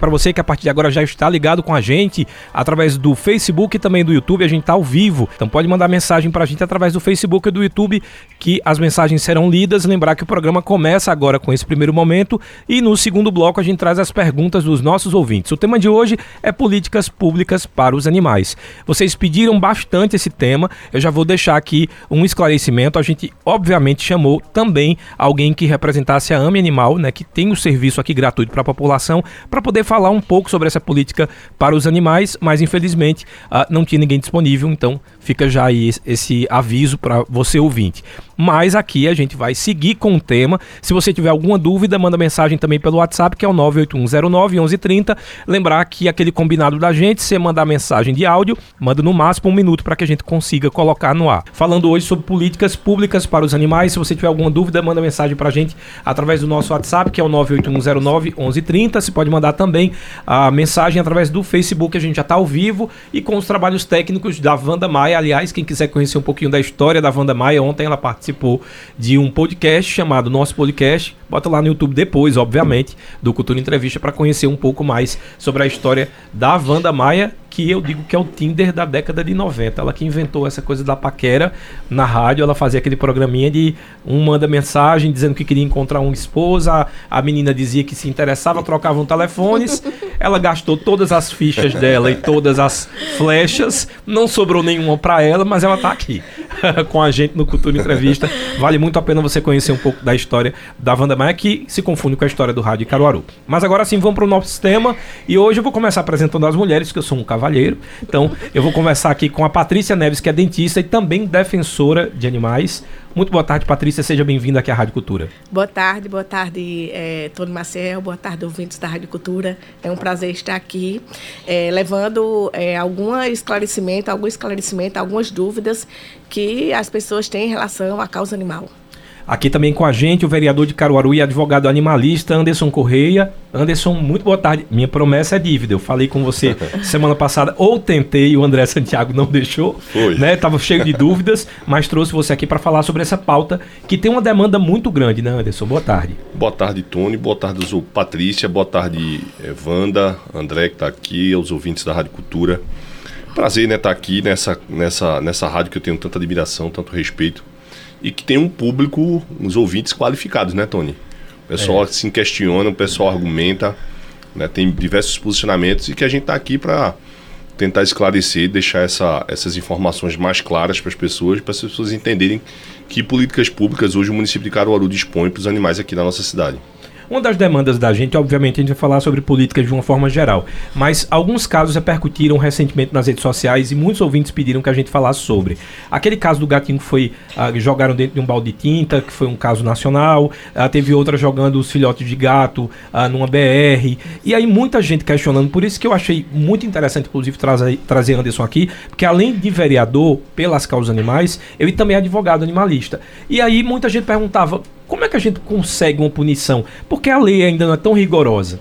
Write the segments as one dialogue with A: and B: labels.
A: Para você que a partir de agora já está ligado com a gente através do Facebook e também do YouTube, a gente está ao vivo. Então pode mandar mensagem para a gente através do Facebook e do YouTube, que as mensagens serão lidas. Lembrar que o programa começa agora com esse primeiro momento e no segundo bloco a gente traz as perguntas dos nossos ouvintes. O tema de hoje é políticas públicas para os animais. Vocês pediram bastante esse tema. Eu já vou deixar aqui um esclarecimento. A gente obviamente chamou também alguém que representasse a AME Animal, né, que tem o um serviço aqui gratuito para a população, para poder falar um pouco sobre essa política para os animais, mas infelizmente uh, não tinha ninguém disponível, então fica já aí esse aviso para você ouvinte. Mas aqui a gente vai seguir com o tema. Se você tiver alguma dúvida, manda mensagem também pelo WhatsApp, que é o 981091130. Lembrar que aquele combinado da gente, você mandar mensagem de áudio, manda no máximo um minuto para que a gente consiga colocar no ar. Falando hoje sobre políticas públicas para os animais, se você tiver alguma dúvida, manda mensagem para a gente através do nosso WhatsApp, que é o 981091130. Você pode mandar também a mensagem através do Facebook, a gente já está ao vivo e com os trabalhos técnicos da Wanda Maia. Aliás, quem quiser conhecer um pouquinho da história da Wanda Maia, ontem ela participou de um podcast chamado Nosso Podcast. Bota lá no YouTube depois, obviamente, do Cultura Entrevista para conhecer um pouco mais sobre a história da Wanda Maia que eu digo que é o Tinder da década de 90. Ela que inventou essa coisa da paquera na rádio, ela fazia aquele programinha de um manda mensagem dizendo que queria encontrar uma esposa, a menina dizia que se interessava, trocavam telefones, ela gastou todas as fichas dela e todas as flechas, não sobrou nenhuma para ela, mas ela tá aqui com a gente no Cultura Entrevista. Vale muito a pena você conhecer um pouco da história da Wanda Maia, que se confunde com a história do rádio Caruaru. Mas agora sim, vamos para o nosso tema e hoje eu vou começar apresentando as mulheres, que eu sou um cavalo cavalheiro. Então, eu vou conversar aqui com a Patrícia Neves, que é dentista e também defensora de animais. Muito boa tarde, Patrícia. Seja bem-vinda aqui à Rádio Cultura.
B: Boa tarde, boa tarde, é, Tony Maciel. Boa tarde, ouvintes da Rádio Cultura. É um prazer estar aqui, é, levando é, algum esclarecimento, algum esclarecimento, algumas dúvidas que as pessoas têm em relação à causa animal.
A: Aqui também com a gente o vereador de Caruaru e advogado animalista Anderson Correia. Anderson, muito boa tarde. Minha promessa é dívida. Eu falei com você semana passada, ou tentei, o André Santiago não deixou, Foi. né? Tava cheio de dúvidas, mas trouxe você aqui para falar sobre essa pauta que tem uma demanda muito grande, né, Anderson? Boa tarde.
C: Boa tarde, Tony. Boa tarde, Patrícia. Boa tarde, eh, Wanda, André que está aqui, os ouvintes da Rádio Cultura. Prazer, né, estar tá aqui nessa, nessa, nessa rádio que eu tenho tanta admiração, tanto respeito e que tem um público, uns ouvintes qualificados, né, Tony? O pessoal é. se questiona, o pessoal argumenta, né, tem diversos posicionamentos e que a gente está aqui para tentar esclarecer, deixar essa, essas informações mais claras para as pessoas, para as pessoas entenderem que políticas públicas hoje o município de Caruaru dispõe para os animais aqui na nossa cidade.
A: Uma das demandas da gente, obviamente, a gente vai falar sobre políticas de uma forma geral, mas alguns casos repercutiram recentemente nas redes sociais e muitos ouvintes pediram que a gente falasse sobre. Aquele caso do gatinho que foi uh, jogaram dentro de um balde de tinta, que foi um caso nacional, uh, teve outra jogando os filhotes de gato uh, numa BR, e aí muita gente questionando, por isso que eu achei muito interessante, inclusive, trazer, trazer Anderson aqui, porque além de vereador pelas causas animais, ele também é advogado animalista. E aí muita gente perguntava como é que a gente consegue uma punição? Porque a lei ainda não é tão rigorosa.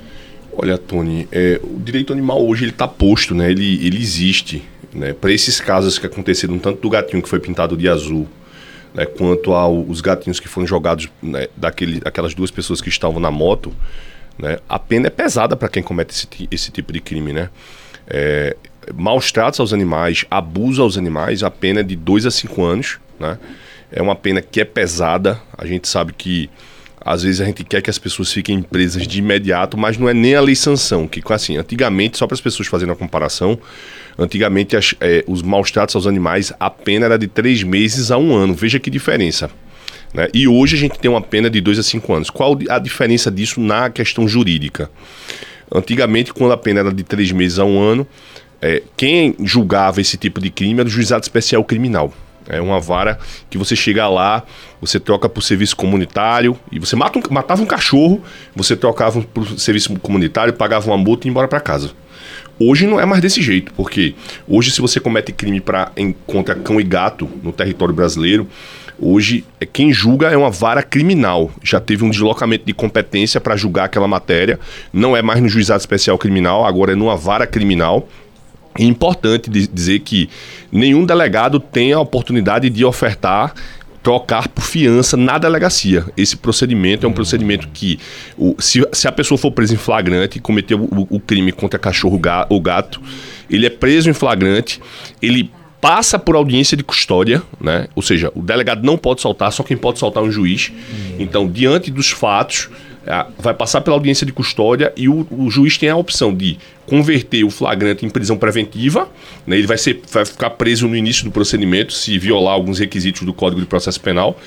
C: Olha, Tony, é, o direito animal hoje ele está posto, né? Ele, ele existe. Né? Para esses casos que aconteceram, tanto do gatinho que foi pintado de azul, né, quanto aos gatinhos que foram jogados né, daquele, daquelas duas pessoas que estavam na moto, né, a pena é pesada para quem comete esse, esse tipo de crime, né? É, maus tratos aos animais, abuso aos animais, a pena é de 2 a 5 anos, né? É uma pena que é pesada. A gente sabe que às vezes a gente quer que as pessoas fiquem presas de imediato, mas não é nem a lei sanção. Que assim, antigamente, só para as pessoas fazerem a comparação, antigamente as, é, os maus tratos aos animais, a pena era de três meses a um ano. Veja que diferença. Né? E hoje a gente tem uma pena de dois a cinco anos. Qual a diferença disso na questão jurídica? Antigamente, quando a pena era de três meses a um ano, é, quem julgava esse tipo de crime era o juizado especial criminal. É uma vara que você chega lá, você troca por serviço comunitário e você mata um, matava um cachorro, você trocava por serviço comunitário, pagava uma multa e ia embora para casa. Hoje não é mais desse jeito, porque hoje se você comete crime para contra cão e gato no território brasileiro, hoje é quem julga é uma vara criminal. Já teve um deslocamento de competência para julgar aquela matéria, não é mais no juizado especial criminal, agora é numa vara criminal é importante dizer que nenhum delegado tem a oportunidade de ofertar trocar por fiança na delegacia. Esse procedimento é um procedimento que, o, se, se a pessoa for presa em flagrante e cometeu o, o crime contra cachorro ou gato, ele é preso em flagrante, ele passa por audiência de custódia, né? Ou seja, o delegado não pode soltar, só quem pode soltar é um juiz. Então, diante dos fatos, vai passar pela audiência de custódia e o, o, juiz tem a opção de converter o flagrante em prisão preventiva, né? ele vai, ser, vai ficar preso no início do procedimento se violar alguns requisitos do Código de Processo Penal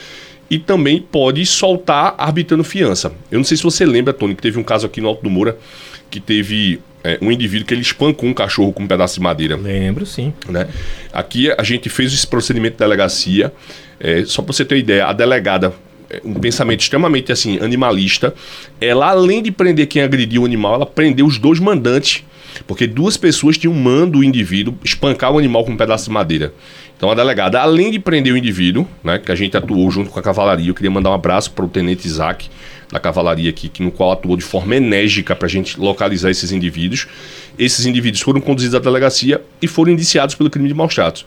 C: e também pode soltar arbitrando fiança. Eu não sei se você lembra, Tony, que teve um caso aqui no Alto do Moura que teve é, um indivíduo que ele espancou um cachorro com um pedaço de madeira.
A: Lembro, sim.
C: Né? Aqui a gente fez esse procedimento de delegacia. É, só para você ter uma ideia, a delegada, é, um pensamento extremamente assim animalista, ela além de prender quem agrediu o animal, ela prendeu os dois mandantes, porque duas pessoas tinham mando o indivíduo espancar o animal com um pedaço de madeira. Então a delegada, além de prender o indivíduo, né, que a gente atuou junto com a cavalaria, eu queria mandar um abraço para o tenente Isaac, da cavalaria aqui, que, no qual atuou de forma enérgica para a gente localizar esses indivíduos. Esses indivíduos foram conduzidos à delegacia e foram indiciados pelo crime de maus tratos.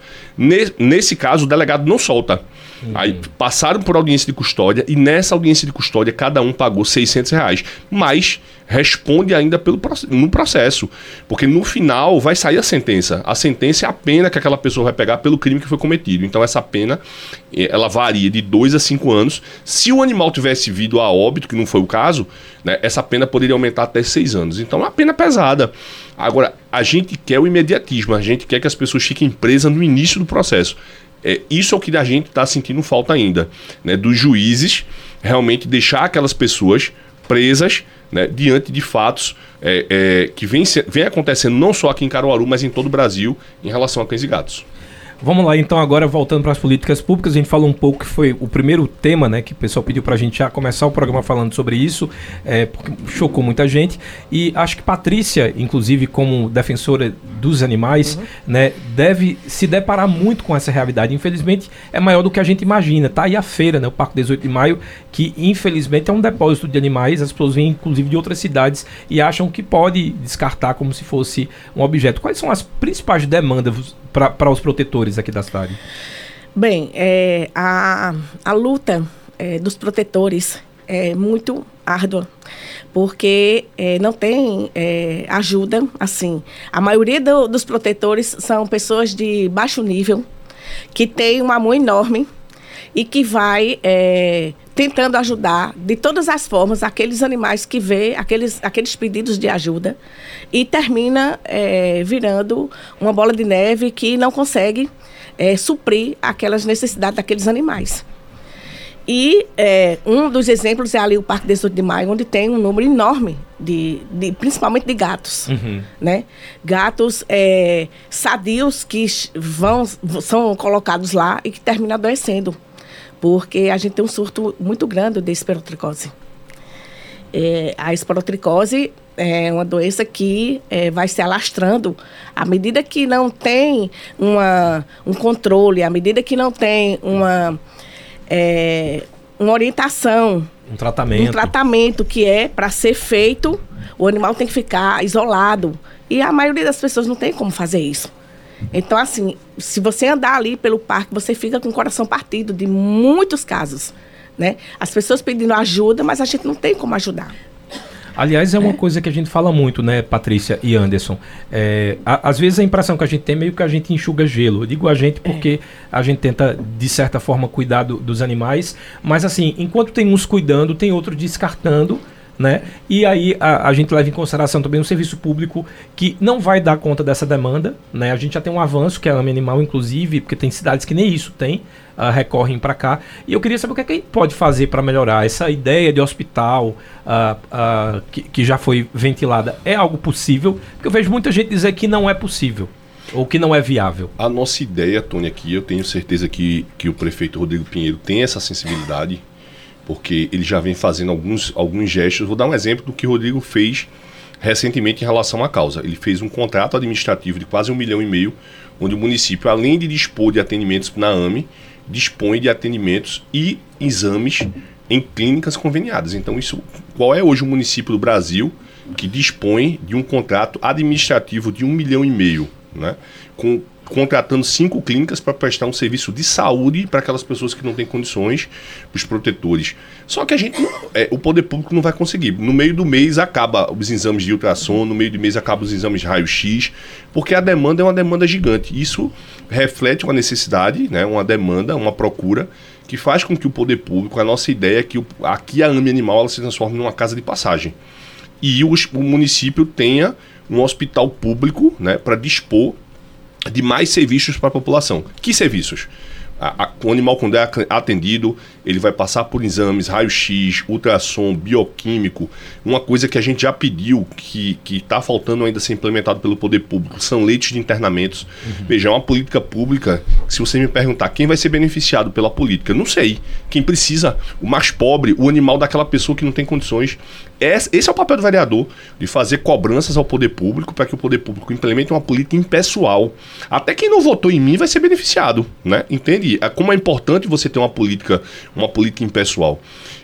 C: Nesse caso, o delegado não solta. Uhum. Aí passaram por audiência de custódia e nessa audiência de custódia cada um pagou 600 reais. Mas responde ainda pelo, no processo. Porque no final vai sair a sentença. A sentença é a pena que aquela pessoa vai pegar pelo crime que foi cometido. Então essa pena eh, ela varia de 2 a 5 anos. Se o animal tivesse vindo a óbito, que não foi o caso, né, essa pena poderia aumentar até 6 anos. Então é uma pena pesada. Agora, a gente quer o imediatismo, a gente quer que as pessoas fiquem presas no início do processo. É, isso é o que a gente está sentindo falta ainda, né, dos juízes realmente deixar aquelas pessoas presas né, diante de fatos é, é, que vem, vem acontecendo não só aqui em Caruaru, mas em todo o Brasil em relação a cães e gatos.
A: Vamos lá, então, agora voltando para as políticas públicas, a gente falou um pouco que foi o primeiro tema, né, que o pessoal pediu para a gente já começar o programa falando sobre isso, é, porque chocou muita gente. E acho que Patrícia, inclusive, como defensora dos animais, uhum. né, deve se deparar muito com essa realidade. Infelizmente, é maior do que a gente imagina. Tá aí a feira, né, o Parque 18 de Maio, que infelizmente é um depósito de animais. As pessoas vêm, inclusive, de outras cidades e acham que pode descartar como se fosse um objeto. Quais são as principais demandas para os protetores aqui da cidade?
B: Bem, é, a, a luta é, dos protetores é muito árdua, porque é, não tem é, ajuda, assim. A maioria do, dos protetores são pessoas de baixo nível, que têm um amor enorme e que vai é, tentando ajudar de todas as formas aqueles animais que vê aqueles, aqueles pedidos de ajuda e termina é, virando uma bola de neve que não consegue é, suprir aquelas necessidades daqueles animais. E é, um dos exemplos é ali o Parque 18 de Maio, onde tem um número enorme, de, de principalmente de gatos. Uhum. Né? Gatos é, sadios que vão, são colocados lá e que terminam adoecendo, porque a gente tem um surto muito grande de esperotricose. É, a esporotricose é uma doença que é, vai se alastrando à medida que não tem uma, um controle, à medida que não tem uma, é, uma orientação.
A: Um tratamento.
B: Um tratamento que é para ser feito, o animal tem que ficar isolado. E a maioria das pessoas não tem como fazer isso. Então, assim, se você andar ali pelo parque, você fica com o coração partido de muitos casos. Né? As pessoas pedindo ajuda, mas a gente não tem como ajudar.
A: Aliás, é uma é. coisa que a gente fala muito, né, Patrícia e Anderson? É, a, às vezes a impressão que a gente tem é meio que a gente enxuga gelo. Eu digo a gente porque é. a gente tenta, de certa forma, cuidar do, dos animais, mas assim, enquanto tem uns cuidando, tem outros descartando né? E aí a, a, gente leva em consideração também um serviço público que não vai dar conta dessa demanda, né? A gente já tem um avanço que é a Animal, inclusive, porque tem cidades que nem isso tem, uh, recorrem para cá. E eu queria saber o que, é que a gente pode fazer para melhorar essa ideia de hospital uh, uh, que, que já foi ventilada. É algo possível? Porque eu vejo muita gente dizer que não é possível. Ou que não é viável?
C: A nossa ideia, Tony, aqui, eu tenho certeza que, que o prefeito Rodrigo Pinheiro tem essa sensibilidade porque ele já vem fazendo alguns, alguns gestos. Vou dar um exemplo do que o Rodrigo fez recentemente em relação à causa. Ele fez um contrato administrativo de quase um milhão e meio, onde o município, além de dispor de atendimentos na AME, dispõe de atendimentos e exames em clínicas conveniadas. Então, isso, qual é hoje o município do Brasil que dispõe de um contrato administrativo de um milhão e meio, né? Com contratando cinco clínicas para prestar um serviço de saúde para aquelas pessoas que não têm condições, os protetores. Só que a gente, é, o poder público não vai conseguir. No meio do mês acaba os exames de ultrassom, no meio do mês acaba os exames de raio-x, porque a demanda é uma demanda gigante. Isso reflete uma necessidade, né, uma demanda, uma procura que faz com que o poder público, a nossa ideia é que o, aqui a AME Animal ela se transforme numa casa de passagem. E o município tenha um hospital público né, para dispor de mais serviços para a população. Que serviços? A, a, o animal, quando é atendido, ele vai passar por exames, raio-x, ultrassom, bioquímico. Uma coisa que a gente já pediu, que está faltando ainda ser implementado pelo poder público, são leitos de internamentos. Uhum. Veja, é uma política pública. Se você me perguntar quem vai ser beneficiado pela política, não sei. Quem precisa, o mais pobre, o animal daquela pessoa que não tem condições. Esse é o papel do vereador, de fazer cobranças ao poder público para que o poder público implemente uma política impessoal. Até quem não votou em mim vai ser beneficiado, né? Entende? É como é importante você ter uma política, uma política impessoal.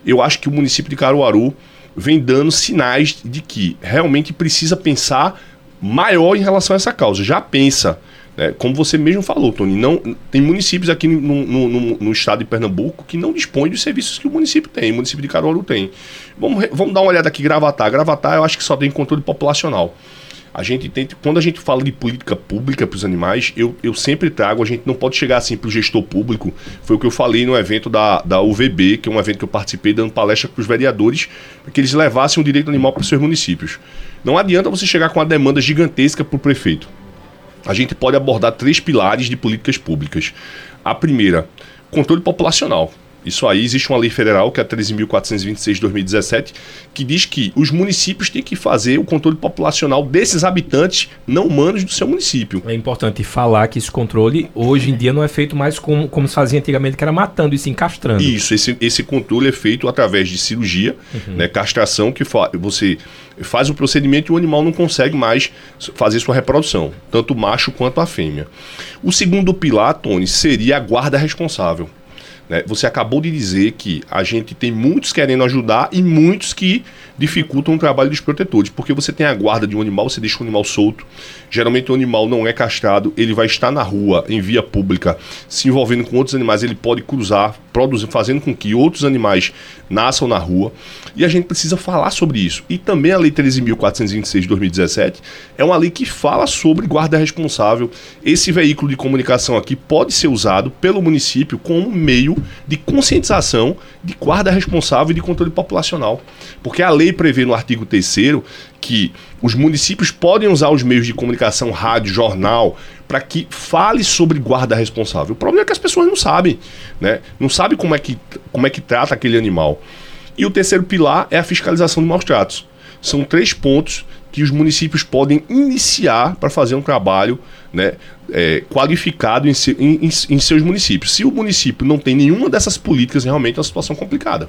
C: Eu acho que o município de Caruaru vem dando sinais de que realmente precisa pensar maior em relação a essa causa. Já pensa é, como você mesmo falou, Tony, não, tem municípios aqui no, no, no, no, estado de Pernambuco que não dispõem dos serviços que o município tem, o município de Caruaru tem. Vamos, vamos dar uma olhada aqui, Gravatar. Gravatar eu acho que só tem controle populacional. A gente quando a gente fala de política pública para os animais, eu, eu sempre trago, a gente não pode chegar assim para o gestor público. Foi o que eu falei no evento da, da UVB, que é um evento que eu participei dando palestra para os vereadores, para que eles levassem o direito animal para os seus municípios. Não adianta você chegar com uma demanda gigantesca para o prefeito a gente pode abordar três pilares de políticas públicas. A primeira, controle populacional. Isso aí existe uma lei federal, que é a 13.426 de 2017, que diz que os municípios têm que fazer o controle populacional desses habitantes não humanos do seu município.
A: É importante falar que esse controle hoje em dia não é feito mais como, como se fazia antigamente, que era matando e se encastrando.
C: Isso, esse, esse controle é feito através de cirurgia, uhum. né, castração, que você faz o procedimento e o animal não consegue mais fazer sua reprodução, tanto o macho quanto a fêmea. O segundo pilar, Tony, seria a guarda responsável. Né? Você acabou de dizer que a gente tem muitos querendo ajudar e muitos que dificultam o trabalho dos protetores, porque você tem a guarda de um animal, você deixa o animal solto. Geralmente o animal não é castrado, ele vai estar na rua, em via pública, se envolvendo com outros animais, ele pode cruzar, produzir, fazendo com que outros animais nasçam na rua. E a gente precisa falar sobre isso. E também a Lei 13.426 de 2017 é uma lei que fala sobre guarda responsável. Esse veículo de comunicação aqui pode ser usado pelo município como meio de conscientização de guarda responsável e de controle populacional. Porque a lei prevê no artigo 3 que os municípios podem usar os meios de comunicação, rádio, jornal, para que fale sobre guarda responsável. O problema é que as pessoas não sabem, né? Não sabem como é que, como é que trata aquele animal. E o terceiro pilar é a fiscalização de maus tratos. São três pontos que os municípios podem iniciar para fazer um trabalho né, é, qualificado em, em, em, seus municípios. Se o município não tem nenhuma dessas políticas, realmente é uma situação complicada.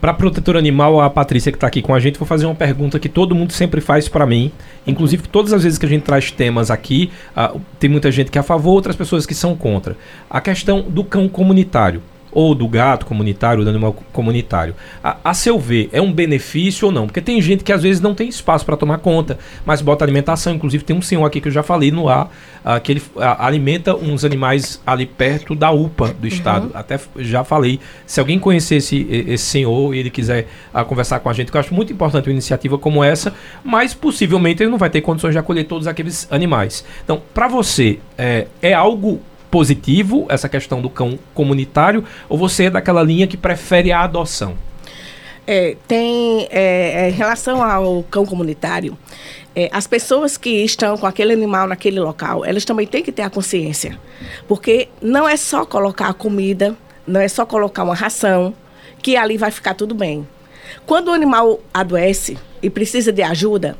A: Para protetor animal, a Patrícia que está aqui com a gente, vou fazer uma pergunta que todo mundo sempre faz para mim. Inclusive, todas as vezes que a gente traz temas aqui, uh, tem muita gente que é a favor, outras pessoas que são contra. A questão do cão comunitário ou do gato comunitário, do animal comunitário. A, a, seu ver, é um benefício ou não? Porque tem gente que às vezes não tem espaço para tomar conta, mas bota alimentação. Inclusive, tem um senhor aqui que eu já falei no ar, uh, que ele uh, alimenta uns animais ali perto da UPA do estado. Uhum. Até já falei. Se alguém conhecer esse, esse senhor e ele quiser uh, conversar com a gente, que eu acho muito importante uma iniciativa como essa, mas possivelmente ele não vai ter condições de acolher todos aqueles animais. Então, para você, é, é algo positivo essa questão do cão comunitário ou você é daquela linha que prefere a adoção?
B: É, tem é, é, em relação ao cão comunitário, é, as pessoas que estão com aquele animal naquele local, elas também têm que ter a consciência, porque não é só colocar a comida, não é só colocar uma ração que ali vai ficar tudo bem. Quando o animal adoece e precisa de ajuda,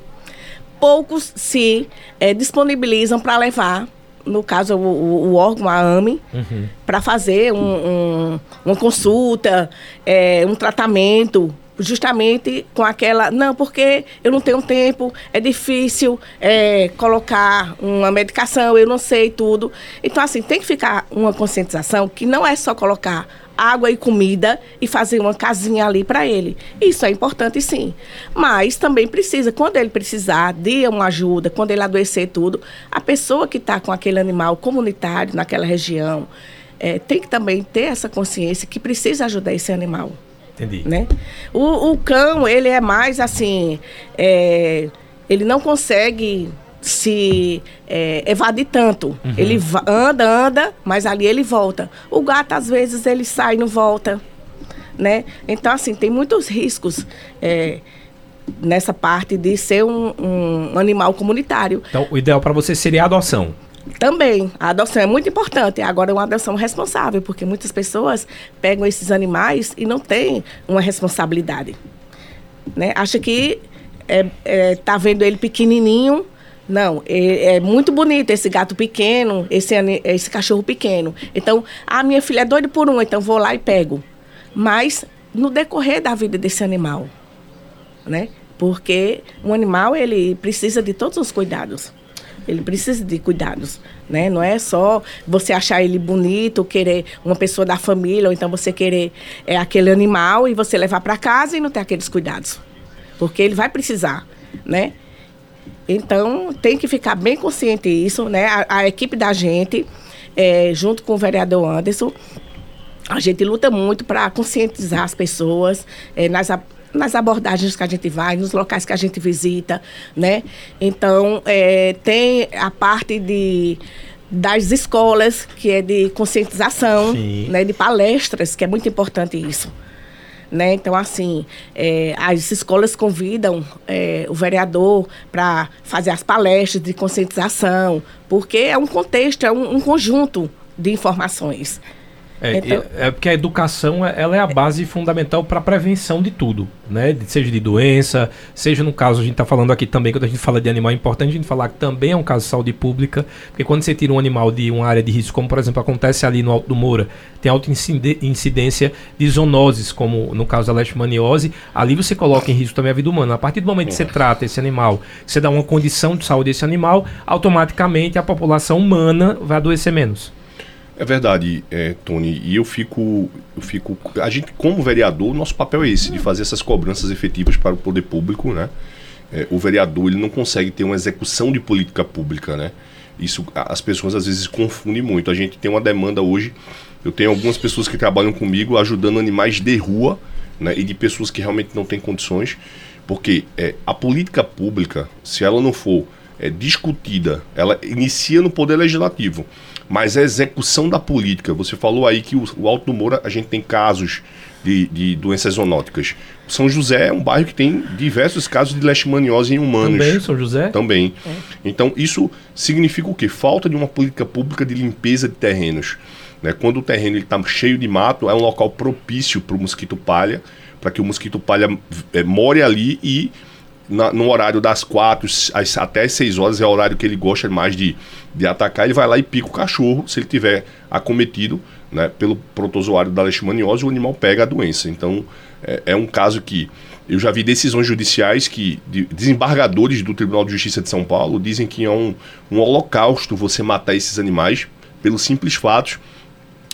B: poucos se é, disponibilizam para levar no caso, o, o órgão, a AME, uhum. para fazer um, um, uma consulta, é, um tratamento, justamente com aquela. Não, porque eu não tenho tempo, é difícil é, colocar uma medicação, eu não sei tudo. Então, assim, tem que ficar uma conscientização que não é só colocar água e comida e fazer uma casinha ali para ele. Isso é importante sim. Mas também precisa, quando ele precisar de uma ajuda, quando ele adoecer tudo, a pessoa que está com aquele animal comunitário naquela região é, tem que também ter essa consciência que precisa ajudar esse animal.
A: Entendi.
B: Né? O, o cão, ele é mais assim, é, ele não consegue se é, evadir tanto. Uhum. Ele anda, anda, mas ali ele volta. O gato, às vezes, ele sai e não volta. Né? Então, assim, tem muitos riscos é, nessa parte de ser um, um animal comunitário.
A: Então, o ideal para você seria a adoção.
B: Também, a adoção é muito importante. Agora, é uma adoção responsável, porque muitas pessoas pegam esses animais e não têm uma responsabilidade. Né? Acha que é, é, tá vendo ele pequenininho, não, é, é, muito bonito esse gato pequeno, esse, esse cachorro pequeno. Então, a minha filha é doida por um, então vou lá e pego. Mas no decorrer da vida desse animal, né? Porque um animal ele precisa de todos os cuidados. Ele precisa de cuidados, né? Não é só você achar ele bonito, querer uma pessoa da família, ou então você querer é, aquele animal e você levar para casa e não ter aqueles cuidados. Porque ele vai precisar, né? Então, tem que ficar bem consciente disso, né? A, a equipe da gente, é, junto com o vereador Anderson, a gente luta muito para conscientizar as pessoas é, nas, nas abordagens que a gente vai, nos locais que a gente visita, né? Então, é, tem a parte de das escolas, que é de conscientização, né, de palestras, que é muito importante isso. Né? Então, assim, é, as escolas convidam é, o vereador para fazer as palestras de conscientização, porque é um contexto, é um, um conjunto de informações.
A: É, então, é, porque a educação é, ela é a base fundamental para a prevenção de tudo, né? Seja de doença, seja no caso, a gente está falando aqui também, quando a gente fala de animal, é importante a gente falar que também é um caso de saúde pública, porque quando você tira um animal de uma área de risco, como por exemplo acontece ali no Alto do Moura, tem alta incidência de zoonoses, como no caso da leishmaniose, ali você coloca em risco também a vida humana. A partir do momento que você trata esse animal, você dá uma condição de saúde a esse animal, automaticamente a população humana vai adoecer menos.
C: É verdade, é, Tony, e eu fico, eu fico. A gente, como vereador, nosso papel é esse, de fazer essas cobranças efetivas para o poder público, né? É, o vereador ele não consegue ter uma execução de política pública, né? Isso as pessoas às vezes confundem muito. A gente tem uma demanda hoje. Eu tenho algumas pessoas que trabalham comigo ajudando animais de rua, né? E de pessoas que realmente não têm condições, porque é, a política pública, se ela não for é, discutida, ela inicia no poder legislativo mas a execução da política. Você falou aí que o, o Alto do Moura, a gente tem casos de, de, doenças zoonóticas. São José é um bairro que tem diversos casos de leishmaniose em humanos.
A: Também, São José?
C: Também. É. Então, isso significa o quê? Falta de uma política pública de limpeza de terrenos. Né? Quando o terreno está cheio de mato, é um local propício para o mosquito palha, para que o mosquito palha é, more ali e na, no horário das quatro às, até seis horas é o horário que ele gosta mais de, de atacar, ele vai lá e pica o cachorro. Se ele tiver acometido né, pelo protozoário da leishmaniose, o animal pega a doença. Então, é, é um caso que eu já vi decisões judiciais que de, desembargadores do Tribunal de Justiça de São Paulo dizem que é um, um holocausto você matar esses animais pelos simples fatos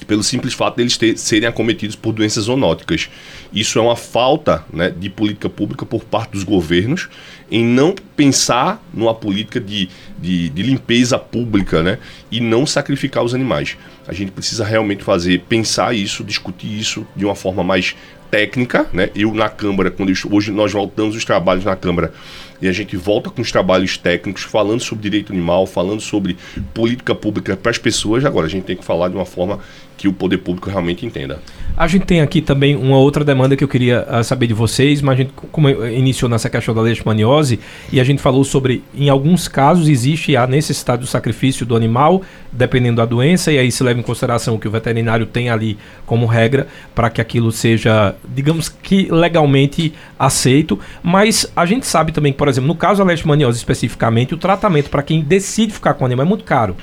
C: pelo simples fato deles ter, serem acometidos por doenças zoonóticas. Isso é uma falta né, de política pública por parte dos governos em não pensar numa política de, de, de, limpeza pública né, e não sacrificar os animais. A gente precisa realmente fazer, pensar isso, discutir isso de uma forma mais técnica. Né? Eu, na Câmara, quando eu, hoje nós voltamos os trabalhos na Câmara e a gente volta com os trabalhos técnicos, falando sobre direito animal, falando sobre política pública para as pessoas. Agora, a gente tem que falar de uma forma que o poder público realmente entenda.
A: A gente tem aqui também uma outra demanda que eu queria uh, saber de vocês, mas a gente como iniciou nessa questão da leishmaniose e a gente falou sobre, em alguns casos existe a necessidade do sacrifício do animal, dependendo da doença, e aí se leva em consideração que o veterinário tem ali como regra para que aquilo seja, digamos que legalmente aceito, mas a gente sabe também por exemplo, no caso da leishmaniose especificamente, o tratamento para quem decide ficar com o animal é muito caro.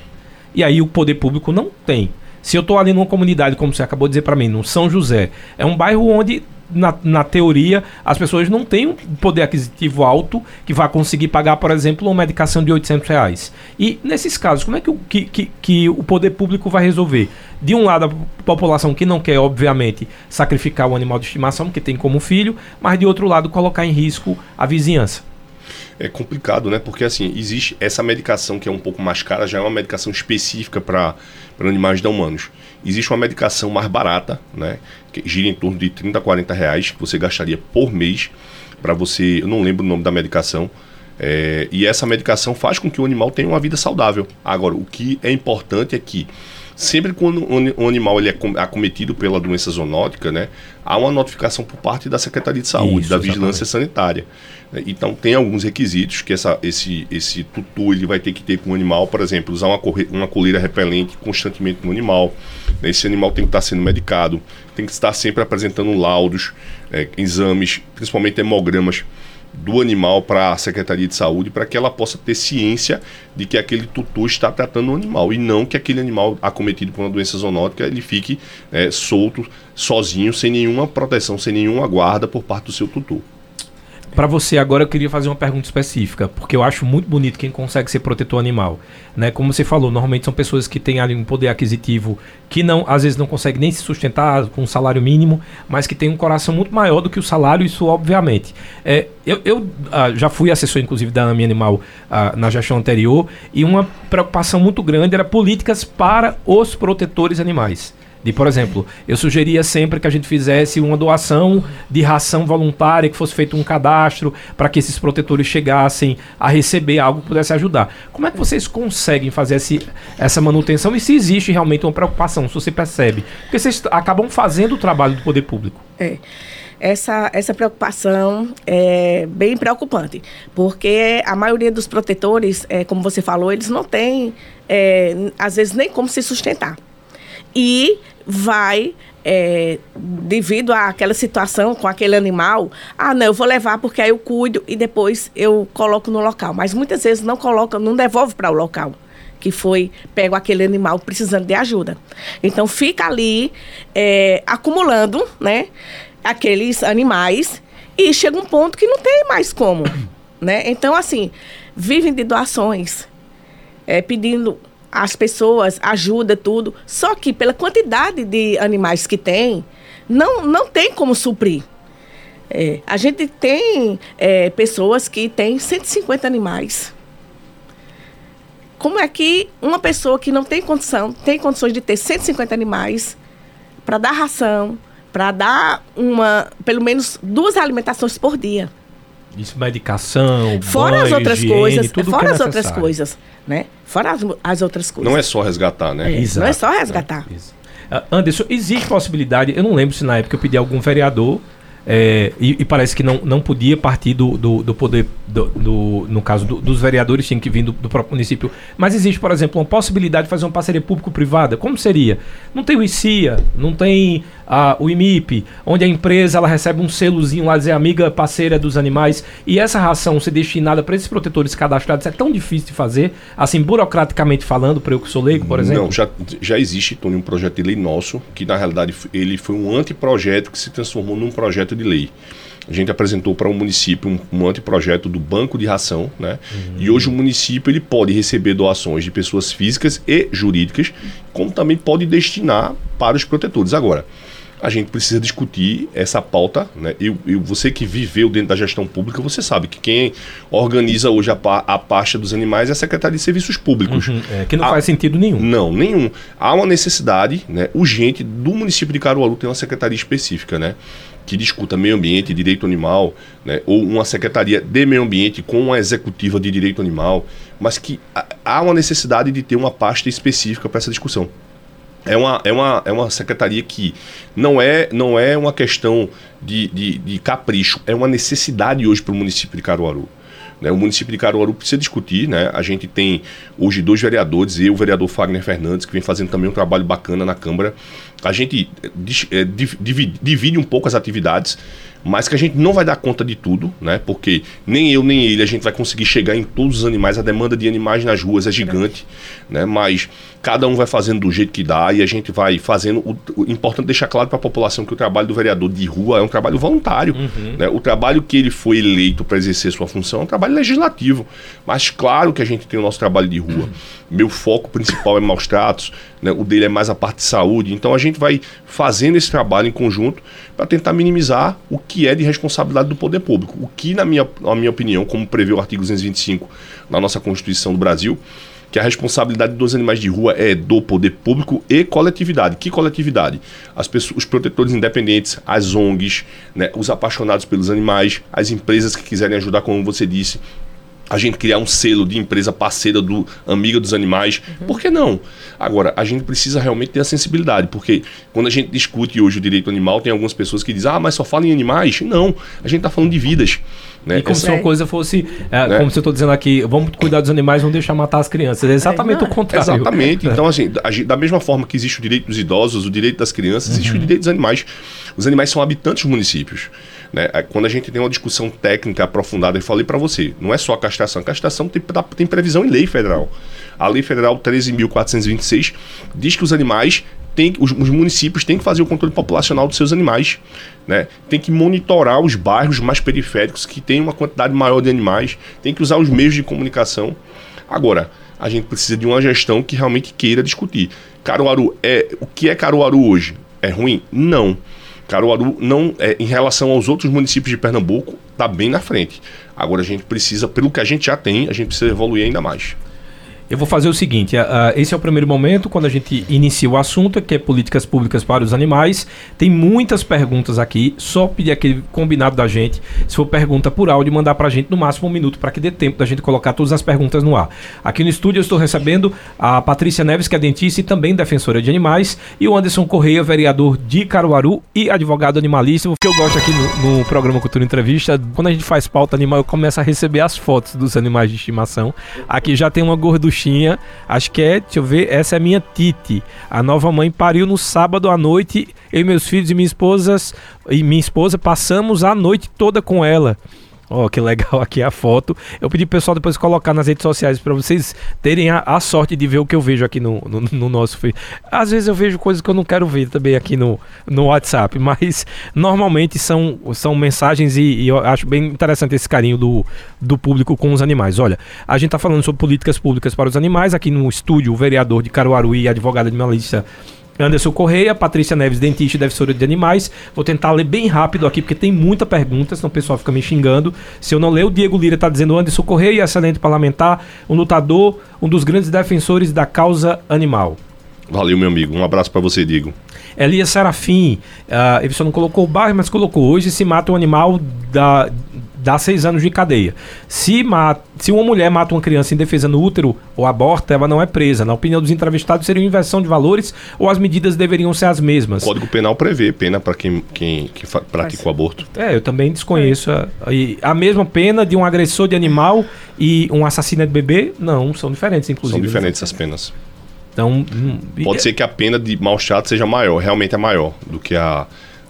A: E aí o poder público não tem. Se eu estou ali numa comunidade, como você acabou de dizer para mim, no São José, é um bairro onde na, na teoria, as pessoas não têm um poder aquisitivo alto que vai conseguir pagar, por exemplo, uma medicação de 800 reais. E nesses casos, como é que o, que, que, que o poder público vai resolver? De um lado, a população que não quer, obviamente, sacrificar o animal de estimação, que tem como filho, mas de outro lado, colocar em risco a vizinhança
C: é complicado, né? Porque assim, existe essa medicação que é um pouco mais cara, já é uma medicação específica para animais não humanos. Existe uma medicação mais barata, né? Que gira em torno de 30 a 40 reais, que você gastaria por mês para você. Eu não lembro o nome da medicação. É, e essa medicação faz com que o animal tenha uma vida saudável. Agora, o que é importante é que sempre quando um animal ele é acometido pela doença zoonótica, né, há uma notificação por parte da Secretaria de Saúde, Isso, da Vigilância Sanitária. Então tem alguns requisitos que essa, esse, esse tutor ele vai ter que ter com o animal, por exemplo, usar uma, uma coleira repelente constantemente no animal. Né? Esse animal tem que estar sendo medicado, tem que estar sempre apresentando laudos, é, exames, principalmente hemogramas do animal para a Secretaria de Saúde para que ela possa ter ciência de que aquele tutor está tratando o animal e não que aquele animal acometido por uma doença zoonótica ele fique é, solto, sozinho, sem nenhuma proteção, sem nenhuma guarda por parte do seu tutor.
A: Para você agora eu queria fazer uma pergunta específica, porque eu acho muito bonito quem consegue ser protetor animal, né? Como você falou, normalmente são pessoas que têm ali um poder aquisitivo que não, às vezes não consegue nem se sustentar com um salário mínimo, mas que tem um coração muito maior do que o salário, isso obviamente. É, eu, eu ah, já fui assessor inclusive da AMI Animal ah, na gestão anterior e uma preocupação muito grande era políticas para os protetores animais. De, por exemplo, eu sugeria sempre que a gente fizesse uma doação de ração voluntária, que fosse feito um cadastro para que esses protetores chegassem a receber algo que pudesse ajudar. Como é que vocês conseguem fazer esse, essa manutenção e se existe realmente uma preocupação, se você percebe? Porque vocês acabam fazendo o trabalho do poder público.
B: É essa, essa preocupação é bem preocupante, porque a maioria dos protetores, é, como você falou, eles não têm, é, às vezes, nem como se sustentar e vai é, devido àquela situação com aquele animal, ah, não, eu vou levar porque aí eu cuido e depois eu coloco no local. Mas muitas vezes não coloca, não devolve para o local que foi pego aquele animal precisando de ajuda. Então fica ali é, acumulando, né, aqueles animais e chega um ponto que não tem mais como, né? Então assim vivem de doações, é, pedindo as pessoas, ajuda tudo. Só que pela quantidade de animais que tem, não, não tem como suprir. É, a gente tem é, pessoas que têm 150 animais. Como é que uma pessoa que não tem condição, tem condições de ter 150 animais para dar ração, para dar uma, pelo menos duas alimentações por dia?
A: Isso, medicação,
B: fora banho, as outras higiene, coisas, tudo fora é as outras coisas, né? Fora as, as, outras coisas.
C: Não é só resgatar, né?
B: É, não é só resgatar.
A: É, uh, Anderson, existe possibilidade, eu não lembro se na época eu pedi a algum vereador é, e, e, parece que não, não podia partir do, do, do poder, do, do, no caso dos vereadores, tinha que vir do, do, próprio município. Mas existe, por exemplo, uma possibilidade de fazer uma parceria público-privada. Como seria? Não tem o ICIA, não tem a, o IMIP, onde a empresa ela recebe um selozinho lá, dizer amiga parceira dos animais, e essa ração ser destinada para esses protetores cadastrados é tão difícil de fazer, assim, burocraticamente falando, para eu que sou leigo, por exemplo?
C: Não, já, já existe, Tony, um projeto de lei nosso, que na realidade ele foi um anteprojeto que se transformou num projeto de lei. A gente apresentou para o um município um, um anteprojeto do banco de ração, né? Uhum. E hoje o município ele pode receber doações de pessoas físicas e jurídicas, como também pode destinar para os protetores. Agora, a gente precisa discutir essa pauta, né? E, e você que viveu dentro da gestão pública, você sabe que quem organiza hoje a, a pasta dos animais é a Secretaria de Serviços Públicos. Uhum,
A: é, que não faz sentido nenhum.
C: Não, nenhum. Há uma necessidade né, urgente do município de Caruaru ter uma secretaria específica, né? que discuta meio ambiente, direito animal, né, ou uma secretaria de meio ambiente com uma executiva de direito animal, mas que há uma necessidade de ter uma pasta específica para essa discussão. É uma, é, uma, é uma secretaria que não é, não é uma questão de, de, de capricho, é uma necessidade hoje para o município de Caruaru. Né? O município de Caruaru precisa discutir, né? A gente tem hoje dois vereadores, eu, o vereador Fagner Fernandes, que vem fazendo também um trabalho bacana na Câmara, a gente é, divide, divide um pouco as atividades mas que a gente não vai dar conta de tudo, né? Porque nem eu nem ele a gente vai conseguir chegar em todos os animais. A demanda de animais nas ruas é gigante, né? Mas cada um vai fazendo do jeito que dá e a gente vai fazendo. O, o importante deixar claro para a população que o trabalho do vereador de rua é um trabalho voluntário. Uhum. Né? O trabalho que ele foi eleito para exercer sua função é um trabalho legislativo. Mas claro que a gente tem o nosso trabalho de rua. Uhum. Meu foco principal é maus tratos, né? o dele é mais a parte de saúde. Então a gente vai fazendo esse trabalho em conjunto para tentar minimizar o que é de responsabilidade do poder público. O que, na minha, na minha opinião, como prevê o artigo 225 na nossa Constituição do Brasil, que a responsabilidade dos animais de rua é do poder público e coletividade. Que coletividade? As pessoas, os protetores independentes, as ONGs, né, os apaixonados pelos animais, as empresas que quiserem ajudar, como você disse, a gente criar um selo de empresa parceira do Amiga dos Animais. Uhum. Por que não? Agora, a gente precisa realmente ter a sensibilidade, porque quando a gente discute hoje o direito animal, tem algumas pessoas que dizem, ah, mas só fala em animais. Não, a gente está falando de vidas. Né?
A: E como Essa... se uma coisa fosse, é, né? como se eu estou dizendo aqui, vamos cuidar dos animais, vamos deixar matar as crianças. É exatamente é, o contrário.
C: Exatamente. Então, assim, da mesma forma que existe o direito dos idosos, o direito das crianças, existe uhum. o direito dos animais. Os animais são habitantes dos municípios. Né? Quando a gente tem uma discussão técnica aprofundada, eu falei para você, não é só a castração. A castração tem, tem previsão em lei federal. A lei federal 13.426 diz que os animais tem, os, os, municípios têm que fazer o controle populacional dos seus animais, né? Tem que monitorar os bairros mais periféricos que têm uma quantidade maior de animais, tem que usar os meios de comunicação. Agora, a gente precisa de uma gestão que realmente queira discutir. Caruaru é o que é Caruaru hoje? É ruim? Não. Caruaru não, é, em relação aos outros municípios de Pernambuco, está bem na frente. Agora a gente precisa, pelo que a gente já tem, a gente precisa evoluir ainda mais.
A: Eu vou fazer o seguinte: uh, esse é o primeiro momento, quando a gente inicia o assunto, que é políticas públicas para os animais. Tem muitas perguntas aqui, só pedir aquele combinado da gente. Se for pergunta por áudio, mandar para a gente no máximo um minuto, para que dê tempo da gente colocar todas as perguntas no ar. Aqui no estúdio eu estou recebendo a Patrícia Neves, que é dentista e também defensora de animais, e o Anderson Correia, vereador de Caruaru e advogado animalista. O que eu gosto aqui no, no programa Cultura Entrevista, quando a gente faz pauta animal, eu começo a receber as fotos dos animais de estimação. Aqui já tem uma gorduchinha Acho que é, deixa eu ver, essa é minha Titi. A nova mãe pariu no sábado à noite. Eu e meus filhos e minha esposa e minha esposa passamos a noite toda com ela. Ó, oh, que legal aqui a foto. Eu pedi pro pessoal depois colocar nas redes sociais para vocês terem a, a, sorte de ver o que eu vejo aqui no, no, no nosso Às vezes eu vejo coisas que eu não quero ver também aqui no, no WhatsApp, mas normalmente são, são mensagens e, e, eu acho bem interessante esse carinho do, do público com os animais. Olha, a gente tá falando sobre políticas públicas para os animais aqui no estúdio, o vereador de Caruaru e advogado animalista Anderson Correia, Patrícia Neves, dentista e defensora de animais. Vou tentar ler bem rápido aqui, porque tem muita pergunta, senão o pessoal fica me xingando. Se eu não ler, o Diego Lira está dizendo Anderson Correia, excelente parlamentar, um lutador, um dos grandes defensores da causa animal.
C: Valeu, meu amigo. Um abraço para você, Diego.
A: Elias Serafim, uh, ele só não colocou o bairro, mas colocou hoje se mata um animal da, dá seis anos de cadeia. Se, mata, se uma mulher mata uma criança em defesa no útero ou aborta, ela não é presa. Na opinião dos entrevistados, seria uma inversão de valores ou as medidas deveriam ser as mesmas?
C: O Código Penal prevê pena para quem, quem, que pratica o aborto.
A: É, eu também desconheço. A, a, mesma pena de um agressor de animal e um assassino de bebê? Não, são diferentes, inclusive.
C: São diferentes as penas. Então, hum, Pode ser que a pena de mau chato seja maior, realmente é maior do que a,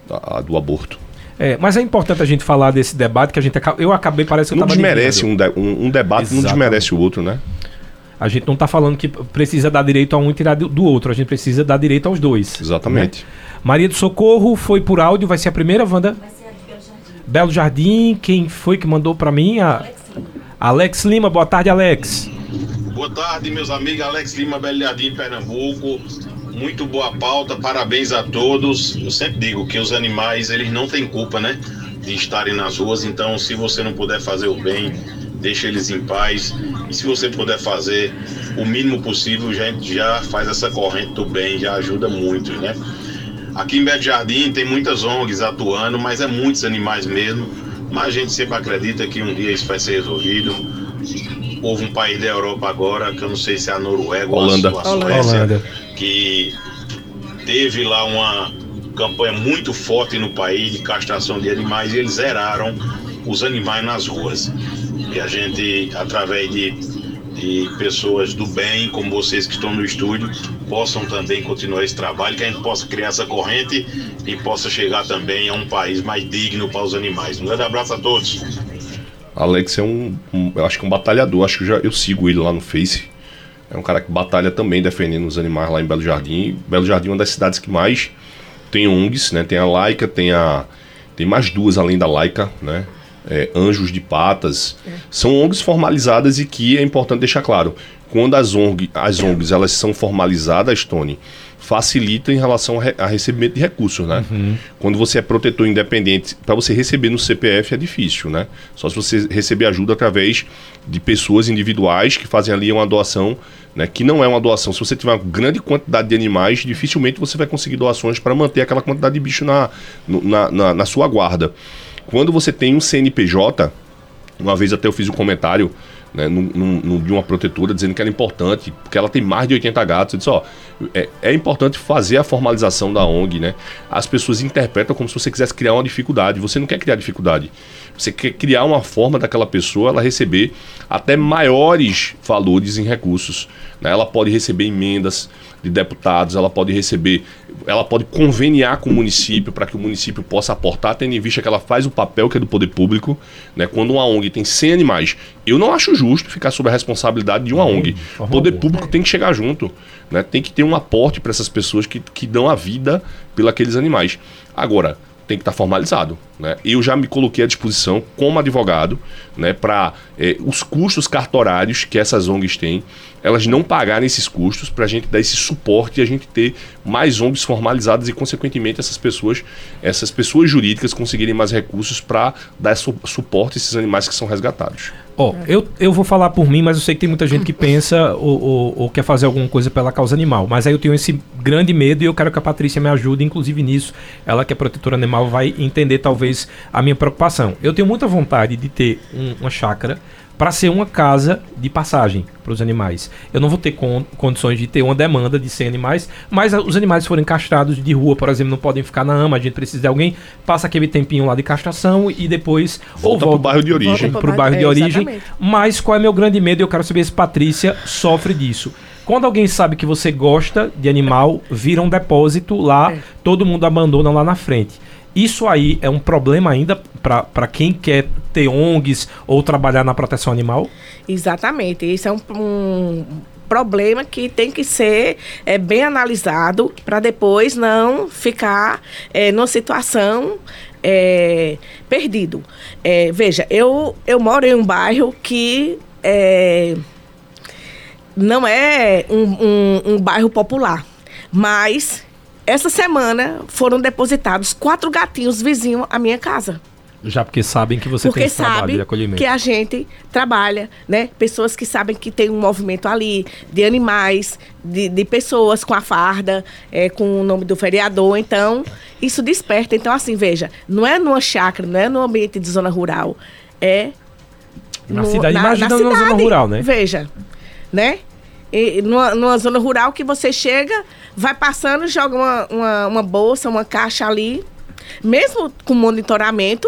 C: a, a do aborto.
A: É, mas é importante a gente falar desse debate que a gente eu acabei parece que
C: não desmerece um, de, um, um, debate Exatamente. não desmerece o outro, né?
A: A gente não está falando que precisa dar direito a um e tirar do outro, a gente precisa dar direito aos dois.
C: Exatamente. Né?
A: Maria do Socorro foi por áudio, vai ser a primeira, Wanda? Vai ser a de Belo Jardim. Belo Jardim, quem foi que mandou para mim? A... Alex Lima. Alex Lima, boa tarde, Alex.
D: Boa tarde, meus amigos. Alex Lima, Belo Jardim, Pernambuco. Muito boa pauta, parabéns a todos. Eu sempre digo que os animais, eles não têm culpa, né? De estarem nas ruas, então se você não puder fazer o bem, deixa eles em paz. E se você puder fazer o mínimo possível, a gente já faz essa corrente do bem, já ajuda muito, né? Aqui em Belo Jardim tem muitas ONGs atuando, mas é muitos animais mesmo. Mas a gente sempre acredita que um dia isso vai ser resolvido. Houve um país da Europa agora, que eu não sei se é a Noruega
C: Holanda.
D: ou a Suécia, Holanda. Que teve lá uma campanha muito forte no país de castração de animais e eles zeraram os animais nas ruas. E a gente, através de, e pessoas do bem, como vocês que estão no estúdio, possam também continuar esse trabalho, que a gente possa criar essa corrente e possa chegar também a um país mais digno para os animais. Um grande abraço a todos.
C: Alex é um, um eu acho que é um batalhador, acho que já, eu sigo ele lá no Face. É um cara que batalha também defendendo os animais lá em Belo Jardim. Belo Jardim é uma das cidades que mais tem ONGs, né? Tem a Laica, tem a tem mais duas além da Laica, né? É, Anjos de Patas. É. São ONGs formalizadas e que é importante deixar claro. Quando as, ONG, as ONGs elas são formalizadas, Tony, facilita em relação a, a recebimento de recursos, né? Uhum. Quando você é protetor independente, para você receber no CPF é difícil, né? Só se você receber ajuda através de pessoas individuais que fazem ali uma doação, né? Que não é uma doação. Se você tiver uma grande quantidade de animais, dificilmente você vai conseguir doações para manter aquela quantidade de bicho na, na, na, na sua guarda. Quando você tem um CNPJ, uma vez até eu fiz um comentário né, de uma protetora dizendo que era importante, porque ela tem mais de 80 gatos. Eu disse, ó, é, é, importante fazer a formalização da ONG, né? As pessoas interpretam como se você quisesse criar uma dificuldade. Você não quer criar dificuldade. Você quer criar uma forma daquela pessoa ela receber até maiores valores em recursos. Né? Ela pode receber emendas de deputados, ela pode receber, ela pode conveniar com o município para que o município possa aportar, tendo em vista que ela faz o papel que é do poder público. Né? Quando uma ONG tem 100 animais, eu não acho justo ficar sob a responsabilidade de uma ONG. O poder público tem que chegar junto, né? tem que ter um aporte para essas pessoas que, que dão a vida pelos animais. Agora, tem que estar tá formalizado. Né? Eu já me coloquei à disposição como advogado né, para eh, os custos cartorários que essas ONGs têm, elas não pagarem esses custos para a gente dar esse suporte e a gente ter mais ONGs formalizadas e, consequentemente, essas pessoas, essas pessoas jurídicas conseguirem mais recursos para dar su suporte a esses animais que são resgatados.
A: Ó, oh, eu, eu vou falar por mim, mas eu sei que tem muita gente que pensa ou, ou, ou, quer fazer alguma coisa pela causa animal. Mas aí eu tenho esse grande medo e eu quero que a Patrícia me ajude, inclusive nisso. Ela que é protetora animal vai entender talvez a minha preocupação. Eu tenho muita vontade de ter um, uma chácara para ser uma casa de passagem para os animais. Eu não vou ter con condições de ter uma demanda de 100 animais, mas os animais forem castrados de rua, por exemplo, não podem ficar na ama, a gente precisa de alguém, passa aquele tempinho lá de castração e depois
C: volta para o bairro de origem.
A: Para o bairro de origem. Mas qual é meu grande medo? Eu quero saber se Patrícia sofre disso. Quando alguém sabe que você gosta de animal, vira um depósito lá, é. todo mundo abandona lá na frente. Isso aí é um problema ainda para quem quer ter ONGs ou trabalhar na proteção animal?
B: Exatamente. Isso é um, um problema que tem que ser é, bem analisado para depois não ficar é, numa situação é, perdido. É, veja, eu, eu moro em um bairro que é, não é um, um, um bairro popular, mas essa semana foram depositados quatro gatinhos vizinhos à minha casa.
A: Já porque sabem que você porque tem esse trabalho de acolhimento.
B: que a gente trabalha, né? Pessoas que sabem que tem um movimento ali de animais, de, de pessoas com a farda, é, com o nome do vereador. Então, isso desperta. Então, assim, veja, não é numa chácara, não é no ambiente de zona rural. É
A: na no, cidade, na, imagina na, cidade, zona rural, né?
B: Veja, né? E, numa, numa zona rural que você chega, vai passando, joga uma, uma, uma bolsa, uma caixa ali, mesmo com monitoramento,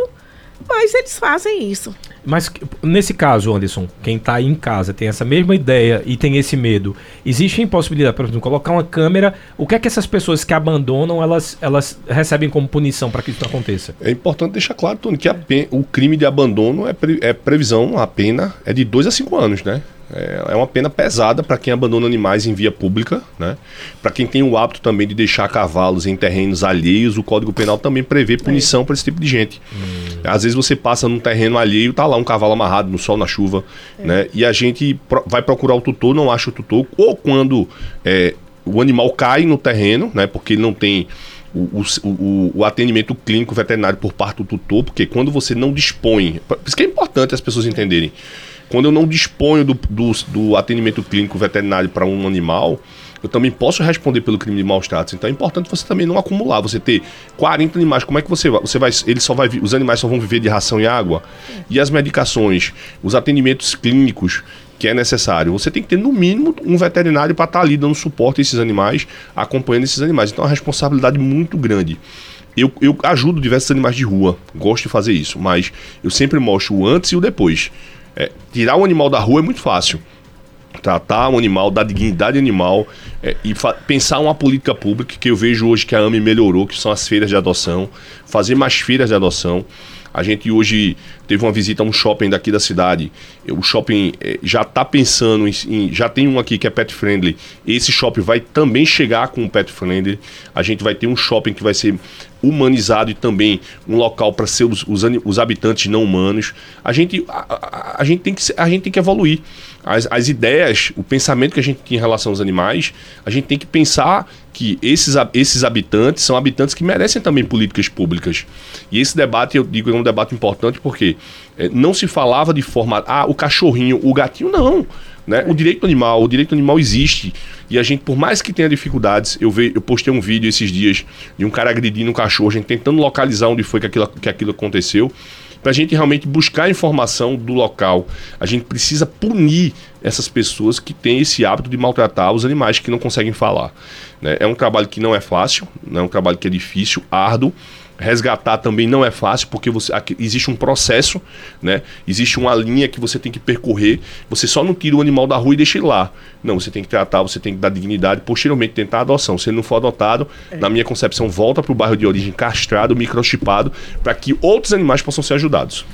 B: mas eles fazem isso.
A: Mas nesse caso, Anderson, quem está aí em casa tem essa mesma ideia e tem esse medo, existe a impossibilidade, por exemplo, colocar uma câmera, o que é que essas pessoas que abandonam, elas, elas recebem como punição para que isso aconteça?
C: É importante deixar claro, Tony, que o crime de abandono é, pre, é previsão, a pena é de 2 a 5 anos, né? É, é uma pena pesada para quem abandona animais em via pública, né? Para quem tem o hábito também de deixar cavalos em terrenos alheios, o Código Penal também prevê punição é. para esse tipo de gente. Hum. Às vezes você passa num terreno alheio, tá lá um cavalo amarrado no sol, na chuva, é. né? E a gente pro vai procurar o tutor, não acha o tutor, ou quando é, o animal cai no terreno, né? Porque ele não tem o, o, o, atendimento clínico veterinário por parte do tutor, porque quando você não dispõe. Por isso que é importante as pessoas entenderem. Quando eu não disponho do, do, do atendimento clínico veterinário para um animal, eu também posso responder pelo crime de maus tratos. Então é importante você também não acumular. Você ter 40 animais, como é que você vai? Você vai ele só vai, os animais só vão viver de ração e água. E as medicações, os atendimentos clínicos que é necessário. Você tem que ter, no mínimo, um veterinário para estar tá ali dando suporte a esses animais, acompanhando esses animais. Então é uma responsabilidade muito grande. Eu, eu ajudo diversos animais de rua, gosto de fazer isso, mas eu sempre mostro o antes e o depois. É, tirar o animal da rua é muito fácil. tratar um animal, dar dignidade animal é, e pensar uma política pública que eu vejo hoje que a AME melhorou, que são as feiras de adoção, fazer mais feiras de adoção. A gente hoje teve uma visita a um shopping daqui da cidade. O shopping é, já está pensando em, em, Já tem um aqui que é pet friendly. Esse shopping vai também chegar com um pet friendly. A gente vai ter um shopping que vai ser humanizado e também um local para ser os, os, os, habitantes não humanos. A gente, a, a, a, gente tem que, a gente tem que evoluir as, as ideias, o pensamento que a gente tem em relação aos animais, a gente tem que pensar que esses, esses habitantes são habitantes que merecem também políticas públicas. E esse debate, eu digo, é um debate importante porque é, não se falava de forma, ah, o cachorrinho, o gatinho, não. Né? O direito animal, o direito animal existe. E a gente, por mais que tenha dificuldades, eu, ve, eu postei um vídeo esses dias de um cara agredindo um cachorro, a gente tentando localizar onde foi que aquilo, que aquilo aconteceu para a gente realmente buscar informação do local. A gente precisa punir essas pessoas que têm esse hábito de maltratar os animais que não conseguem falar. Né? É um trabalho que não é fácil, né? é um trabalho que é difícil, árduo, resgatar também não é fácil, porque você, aqui, existe um processo, né? Existe uma linha que você tem que percorrer. Você só não tira o animal da rua e deixa ele lá. Não, você tem que tratar, você tem que dar dignidade, posteriormente tentar a adoção. Se ele não for adotado, é. na minha concepção, volta para o bairro de origem castrado, microchipado, para que outros animais possam ser ajudados.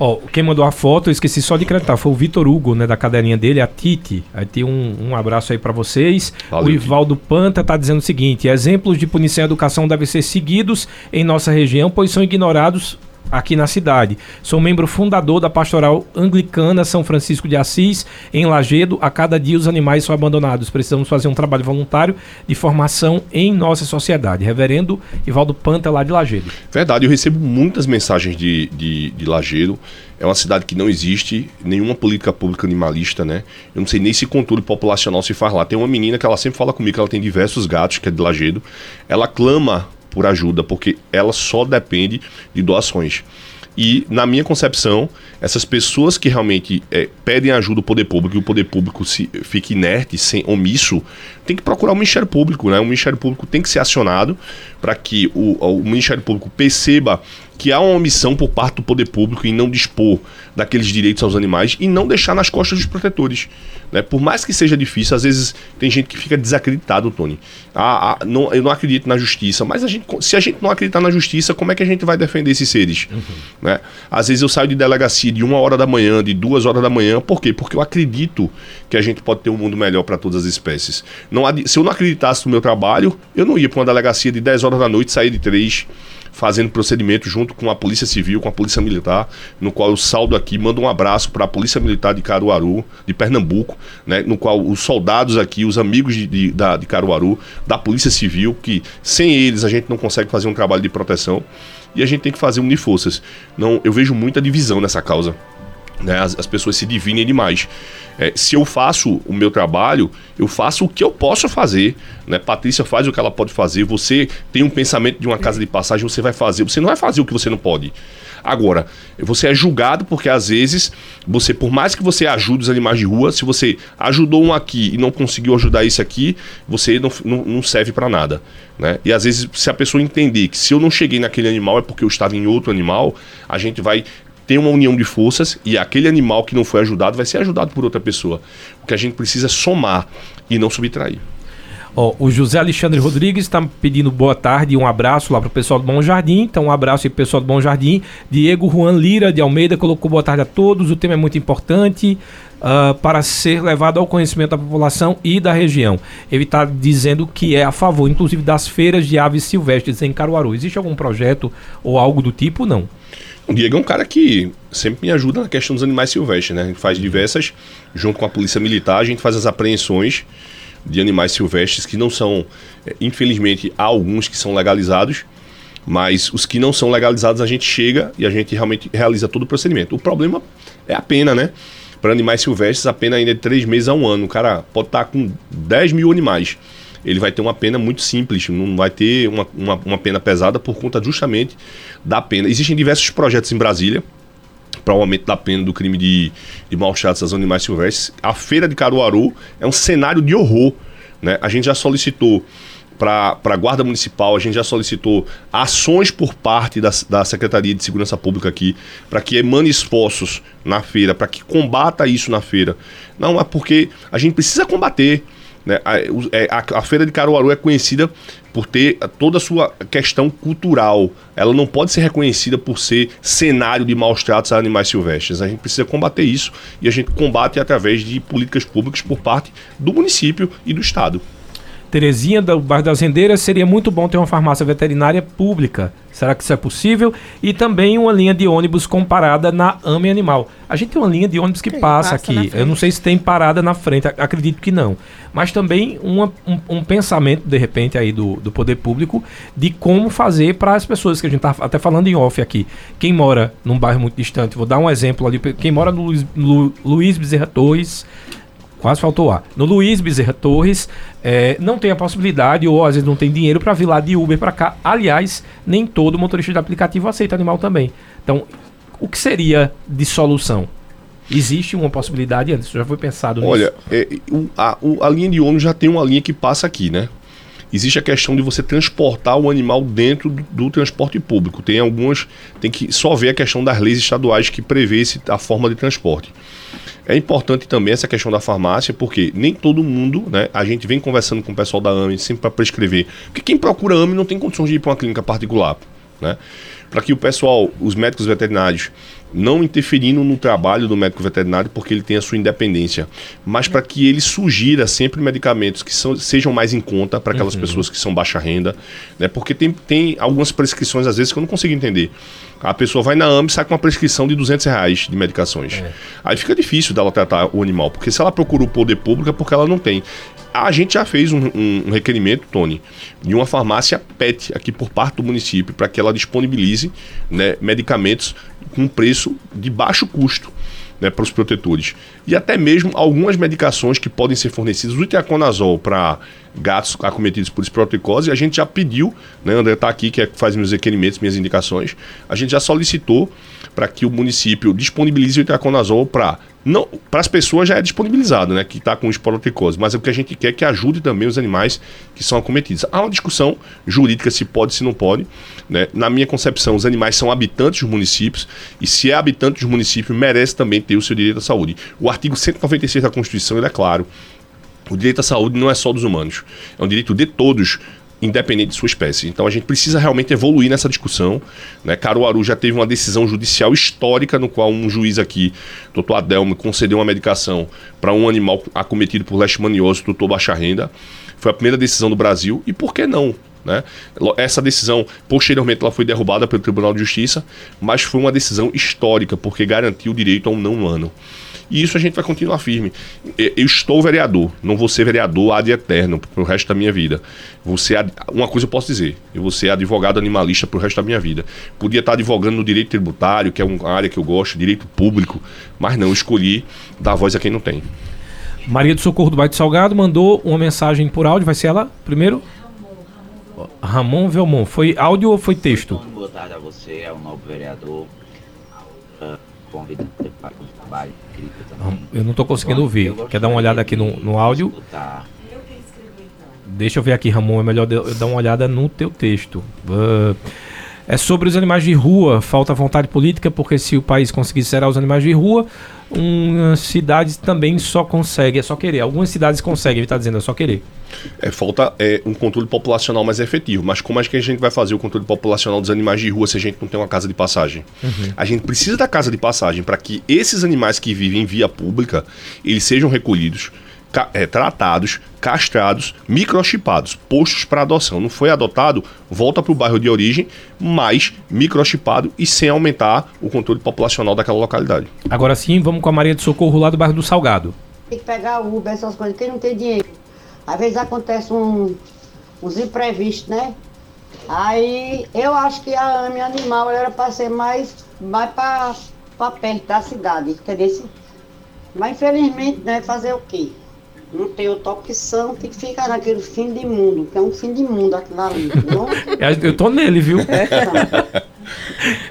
A: Ó, quem mandou a foto, eu esqueci só de acreditar, foi o Vitor Hugo, né, da cadeirinha dele, a Titi. Aí tem um, um abraço aí para vocês. Valeu, o Ivaldo Panta tá dizendo o seguinte: exemplos de punição e educação devem ser seguidos em nossa região, pois são ignorados aqui na cidade. Sou membro fundador da Pastoral Anglicana São Francisco de Assis, em Lagedo. A cada dia os animais são abandonados. Precisamos fazer um trabalho voluntário de formação em nossa sociedade. Reverendo Ivaldo Panta, lá de Lagedo.
C: Verdade, eu recebo muitas mensagens de, de, de Lagedo. É uma cidade que não existe nenhuma política pública animalista, né? Eu não sei nem se controle populacional se faz lá. Tem uma menina que ela sempre fala comigo que ela tem diversos gatos, que é de Lagedo. Ela clama por ajuda, porque ela só depende de doações. E, na minha concepção, essas pessoas que realmente é, pedem ajuda do poder público e o poder público se, fica inerte, sem omisso, tem que procurar o Ministério Público. Né? O Ministério Público tem que ser acionado para que o, o Ministério Público perceba que há uma omissão por parte do poder público em não dispor daqueles direitos aos animais e não deixar nas costas dos protetores. Né? Por mais que seja difícil, às vezes tem gente que fica desacreditado, Tony. Ah, ah, não, eu não acredito na justiça, mas a gente, se a gente não acreditar na justiça, como é que a gente vai defender esses seres? Uhum. Né? Às vezes eu saio de delegacia de uma hora da manhã, de duas horas da manhã, por quê? Porque eu acredito que a gente pode ter um mundo melhor para todas as espécies. Não, se eu não acreditasse no meu trabalho, eu não ia para uma delegacia de 10 horas da noite, sair de três fazendo procedimento junto com a Polícia Civil, com a Polícia Militar, no qual eu saldo aqui, mando um abraço para a Polícia Militar de Caruaru, de Pernambuco, né, no qual os soldados aqui, os amigos de, de, da, de Caruaru, da Polícia Civil, que sem eles a gente não consegue fazer um trabalho de proteção e a gente tem que fazer unir forças. Não, eu vejo muita divisão nessa causa. Né? As, as pessoas se divinem demais. É, se eu faço o meu trabalho, eu faço o que eu posso fazer. Né? Patrícia faz o que ela pode fazer. Você tem um pensamento de uma casa de passagem, você vai fazer. Você não vai fazer o que você não pode. Agora, você é julgado porque às vezes você, por mais que você ajude os animais de rua, se você ajudou um aqui e não conseguiu ajudar esse aqui, você não, não, não serve para nada. Né? E às vezes, se a pessoa entender que se eu não cheguei naquele animal é porque eu estava em outro animal, a gente vai tem uma união de forças e aquele animal que não foi ajudado vai ser ajudado por outra pessoa. O que a gente precisa é somar e não subtrair.
A: Ó, o José Alexandre Rodrigues está pedindo boa tarde e um abraço lá para o pessoal do Bom Jardim. Então, um abraço aí pro pessoal do Bom Jardim. Diego Juan Lira de Almeida colocou boa tarde a todos. O tema é muito importante uh, para ser levado ao conhecimento da população e da região. Ele está dizendo que é a favor, inclusive, das feiras de aves silvestres em Caruaru. Existe algum projeto ou algo do tipo? Não.
C: O Diego é um cara que sempre me ajuda na questão dos animais silvestres, né? A gente faz diversas, junto com a polícia militar, a gente faz as apreensões de animais silvestres que não são, é, infelizmente, há alguns que são legalizados, mas os que não são legalizados a gente chega e a gente realmente realiza todo o procedimento. O problema é a pena, né? Para animais silvestres, a pena ainda é de 3 meses a um ano. O cara pode estar com 10 mil animais ele vai ter uma pena muito simples, não vai ter uma, uma, uma pena pesada por conta justamente da pena. Existem diversos projetos em Brasília para o aumento da pena do crime de, de maus tratos aos animais silvestres. A feira de Caruaru é um cenário de horror. Né? A gente já solicitou para a Guarda Municipal, a gente já solicitou ações por parte da, da Secretaria de Segurança Pública aqui, para que emane esforços na feira, para que combata isso na feira. Não, é porque a gente precisa combater. Né? A, é, a, a, Feira de Caruaru é conhecida por ter toda a sua questão cultural. Ela não pode ser reconhecida por ser cenário de maus tratos a animais silvestres. A gente precisa combater isso e a gente combate através de políticas públicas por parte do município e do Estado.
A: Terezinha, do bairro das Rendeiras, seria muito bom ter uma farmácia veterinária pública. Será que isso é possível? E também uma linha de ônibus comparada na AME Animal. A gente tem uma linha de ônibus que passa, passa aqui. Eu não sei se tem parada na frente, acredito que não. Mas também uma, um, um, pensamento, de repente, aí do, do poder público de como fazer para as pessoas que a gente está até falando em off aqui. Quem mora num bairro muito distante, vou dar um exemplo ali. Quem mora no Luiz, Lu, Luiz Bezerra Torres Quase faltou ar. No Luiz Bezerra Torres, é, não tem a possibilidade, ou às vezes não tem dinheiro para vir lá de Uber para cá. Aliás, nem todo motorista de aplicativo aceita animal também. Então, o que seria de solução? Existe uma possibilidade antes? Já foi pensado
C: nisso? Olha, é, o, a, o, a linha de ônibus já tem uma linha que passa aqui, né? Existe a questão de você transportar o animal dentro do, do, transporte público. Tem algumas, tem que só ver a questão das leis estaduais que prevê esse, a forma de transporte. É importante também essa questão da farmácia, porque nem todo mundo, né? A gente vem conversando com o pessoal da AME sempre para prescrever. Porque quem procura AME não tem condições de ir para uma clínica particular, né? Para que o pessoal, os médicos veterinários, não interferindo no trabalho do médico veterinário porque ele tem a sua independência, mas para que ele sugira sempre medicamentos que são, sejam mais em conta para aquelas uhum. pessoas que são baixa renda, né? Porque tem, tem algumas prescrições às vezes que eu não consigo entender. A pessoa vai na AMB e sai com uma prescrição de 200 reais de medicações. É. Aí fica difícil dela tratar o animal, porque se ela procura o poder público é porque ela não tem. A gente já fez um, um, um requerimento, Tony, de uma farmácia PET aqui por parte do município para que ela disponibilize né, medicamentos com preço de baixo custo né, para os protetores. E até mesmo algumas medicações que podem ser fornecidas, o itaconazol para gatos acometidos por esproticose, a gente já pediu, né, André está aqui, que é, faz meus requerimentos, minhas indicações, a gente já solicitou para que o município disponibilize o itaconazol para não, para as pessoas já é disponibilizado, né, que está com esporotricose, mas é o que a gente quer que ajude também os animais que são acometidos. Há uma discussão jurídica se pode, se não pode. Né? Na minha concepção, os animais são habitantes dos municípios e se é habitante dos municípios, merece também ter o seu direito à saúde. O artigo 196 da Constituição ele é claro. O direito à saúde não é só dos humanos, é um direito de todos independente de sua espécie. Então a gente precisa realmente evoluir nessa discussão. Né? Caruaru já teve uma decisão judicial histórica no qual um juiz aqui, doutor Adelmo, concedeu uma medicação para um animal acometido por leishmaniose, doutor baixa renda. Foi a primeira decisão do Brasil e por que não? Né? Essa decisão, posteriormente, ela foi derrubada pelo Tribunal de Justiça, mas foi uma decisão histórica, porque garantiu o direito a um não humano. E isso a gente vai continuar firme. Eu estou vereador, não vou ser vereador ad eterno pro resto da minha vida. Você uma coisa eu posso dizer, eu vou ser advogado animalista pro resto da minha vida. Podia estar advogando no direito tributário, que é uma área que eu gosto, direito público, mas não escolhi dar voz a quem não tem.
A: Maria do Socorro do Bairro Salgado mandou uma mensagem por áudio, vai ser ela primeiro? Ramon Velmon, foi áudio ou foi texto?
E: Boa tarde a você, é o novo vereador. Uh, convidado para um trabalho
A: eu não estou conseguindo ouvir. Quer dar uma olhada aqui no, no áudio? Deixa eu ver aqui, Ramon. É melhor eu dar uma olhada no teu texto. Uh, é sobre os animais de rua. Falta vontade política, porque se o país conseguir zerar os animais de rua, umas cidades também só conseguem, é só querer. Algumas cidades conseguem, ele está dizendo, é só querer.
C: É, falta é, um controle populacional mais efetivo. Mas como é que a gente vai fazer o controle populacional dos animais de rua se a gente não tem uma casa de passagem? Uhum. A gente precisa da casa de passagem para que esses animais que vivem em via pública, eles sejam recolhidos, é, tratados, castrados, microchipados, postos para adoção. Não foi adotado, volta para o bairro de origem, mas microchipado e sem aumentar o controle populacional daquela localidade.
A: Agora sim, vamos com a Maria de Socorro lá do bairro do Salgado.
F: Tem que pegar o Uber, essas coisas, quem não tem dinheiro. Às vezes acontece um, uns imprevistos, né? Aí eu acho que a AME Animal era para ser mais, mais para perto da cidade, entendeu? Mas infelizmente, né, fazer o quê? Não tem outra opção, tem que ficar naquele fim de mundo, que é um fim de mundo aquilo ali. Não?
A: Eu tô nele, viu?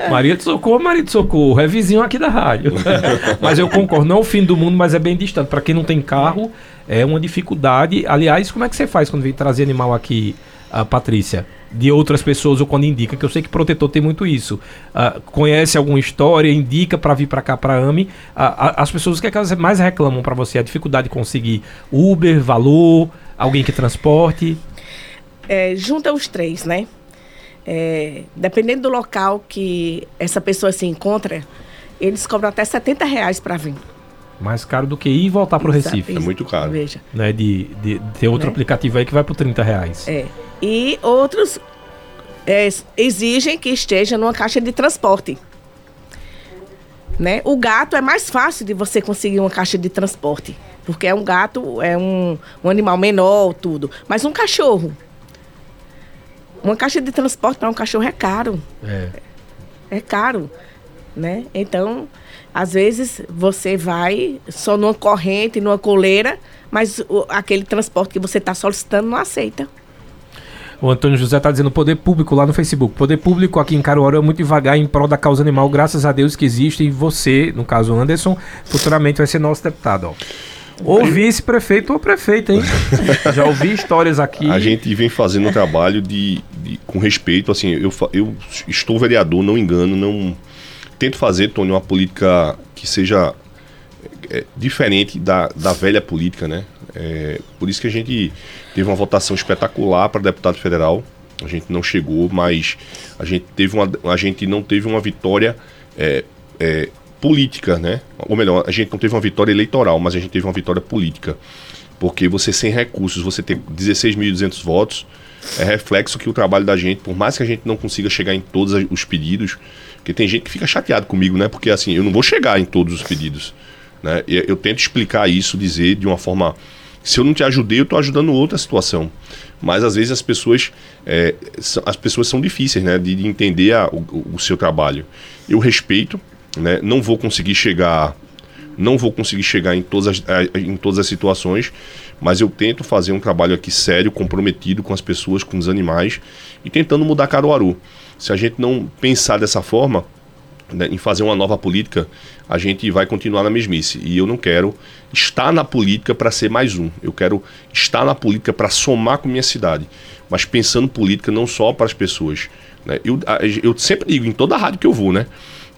A: Maria de Socorro, Maria de Socorro, é vizinho aqui da rádio. mas eu concordo, não é o fim do mundo, mas é bem distante. Para quem não tem carro, é uma dificuldade. Aliás, como é que você faz quando vem trazer animal aqui uh, Patrícia? De outras pessoas ou quando indica, que eu sei que protetor tem muito isso. Uh, conhece alguma história, indica para vir para cá para AMI. Uh, as pessoas, o que, é que elas mais reclamam para você? A dificuldade de conseguir Uber, valor, alguém que transporte?
B: É, junta os três, né? É, dependendo do local que essa pessoa se encontra, eles cobram até 70 reais para vir.
A: Mais caro do que ir e voltar para o Recife.
C: É muito caro.
B: Veja.
A: Né, de, de, de ter outro né? aplicativo aí que vai por 30 reais.
B: É. E outros é, exigem que esteja numa caixa de transporte. Né? O gato é mais fácil de você conseguir uma caixa de transporte. Porque é um gato, é um, um animal menor, tudo. Mas um cachorro. Uma caixa de transporte para um cachorro é caro.
A: É.
B: É caro. Né? Então, às vezes você vai só numa corrente, numa coleira, mas o, aquele transporte que você está solicitando não aceita.
A: O Antônio José está dizendo poder público lá no Facebook. Poder público aqui em Caruaru é muito devagar em prol da causa animal. Graças a Deus que existe. E você, no caso Anderson, futuramente vai ser nosso deputado. Ó. Ou vice-prefeito ou prefeito, hein? Já ouvi histórias aqui.
C: A gente vem fazendo um trabalho de, de, com respeito. Assim, eu, eu estou vereador, não engano, não tento fazer, Tony, uma política que seja é, diferente da, da velha política, né? É, por isso que a gente teve uma votação espetacular para deputado federal. A gente não chegou, mas a gente teve uma, a gente não teve uma vitória é, é, política, né? Ou melhor, a gente não teve uma vitória eleitoral, mas a gente teve uma vitória política. Porque você sem recursos, você ter 16.200 votos, é reflexo que o trabalho da gente, por mais que a gente não consiga chegar em todos os pedidos, porque tem gente que fica chateado comigo, né? Porque assim, eu não vou chegar em todos os pedidos. Né? Eu tento explicar isso, dizer de uma forma. Se eu não te ajudei, eu estou ajudando outra situação. Mas às vezes as pessoas, é, as pessoas são difíceis né? de, de entender a, o, o seu trabalho. Eu respeito, né? não vou conseguir chegar não vou conseguir chegar em todas, as, em todas as situações, mas eu tento fazer um trabalho aqui sério, comprometido com as pessoas, com os animais e tentando mudar Caruaru. Se a gente não pensar dessa forma, né, em fazer uma nova política, a gente vai continuar na mesmice. E eu não quero estar na política para ser mais um. Eu quero estar na política para somar com minha cidade. Mas pensando política não só para as pessoas. Né? Eu, eu sempre digo, em toda a rádio que eu vou, né?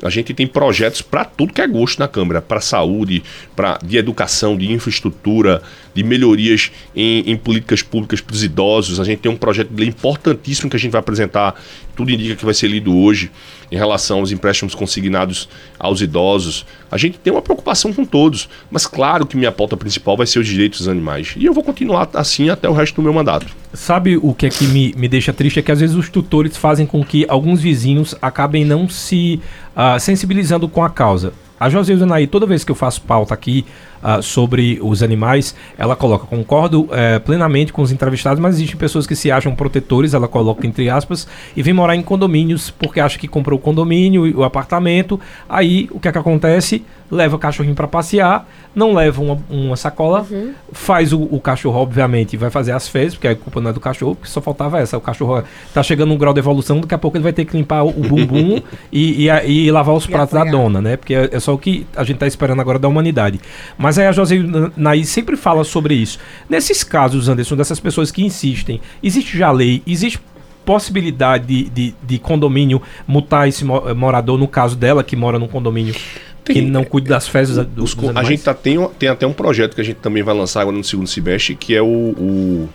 C: A gente tem projetos para tudo que é gosto na Câmara, para saúde, para de educação, de infraestrutura, de melhorias em, em políticas públicas para os idosos. A gente tem um projeto de lei importantíssimo que a gente vai apresentar, tudo indica que vai ser lido hoje, em relação aos empréstimos consignados aos idosos. A gente tem uma preocupação com todos, mas claro que minha pauta principal vai ser os direitos dos animais. E eu vou continuar assim até o resto do meu mandato.
A: Sabe o que é que me, me deixa triste? É que às vezes os tutores fazem com que alguns vizinhos acabem não se uh, sensibilizando com a causa. A José toda vez que eu faço pauta aqui uh, sobre os animais, ela coloca, concordo uh, plenamente com os entrevistados, mas existem pessoas que se acham protetores, ela coloca entre aspas, e vem morar em condomínios porque acha que comprou o condomínio e o apartamento. Aí o que é que acontece? Leva o cachorrinho para passear, não leva uma, uma sacola, uhum. faz o, o, cachorro, obviamente, vai fazer as fezes, porque a culpa não é do cachorro, porque só faltava essa. O cachorro tá chegando num grau de evolução, daqui a pouco ele vai ter que limpar o bumbum e, e, e, lavar os pratos da dona, né? Porque é, é, só o que a gente tá esperando agora da humanidade. Mas aí a José Naí sempre fala sobre isso. Nesses casos, Anderson, dessas pessoas que insistem, existe já lei, existe possibilidade de, de, de condomínio mutar esse morador, no caso dela, que mora num condomínio tem, que não cuida das fezes dos,
C: dos A gente tá, tem, tem até um projeto que a gente também vai lançar agora no segundo semestre, que é o, o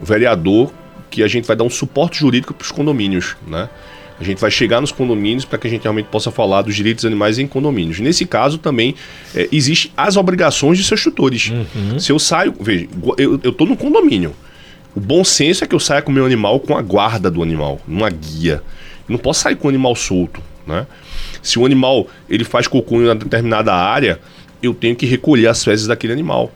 C: vereador que a gente vai dar um suporte jurídico para os condomínios, né? A gente vai chegar nos condomínios para que a gente realmente possa falar dos direitos dos animais em condomínios. Nesse caso também é, existe as obrigações de seus tutores. Uhum. Se eu saio, veja, eu, eu tô no condomínio. O bom senso é que eu saia com o meu animal com a guarda do animal, numa guia. Eu não posso sair com o animal solto, né? Se o animal ele faz cocô em uma determinada área, eu tenho que recolher as fezes daquele animal.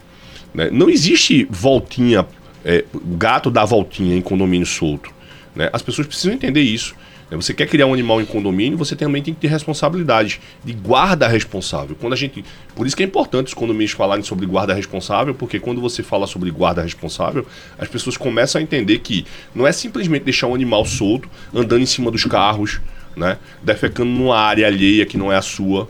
C: Né? Não existe voltinha, é, gato dá voltinha em condomínio solto. Né? As pessoas precisam entender isso. Né? Você quer criar um animal em condomínio, você também tem que ter responsabilidade de guarda responsável. Quando a gente, por isso que é importante os condomínios falarem sobre guarda responsável, porque quando você fala sobre guarda responsável, as pessoas começam a entender que não é simplesmente deixar um animal solto andando em cima dos carros, né, defecando numa área alheia que não é a sua.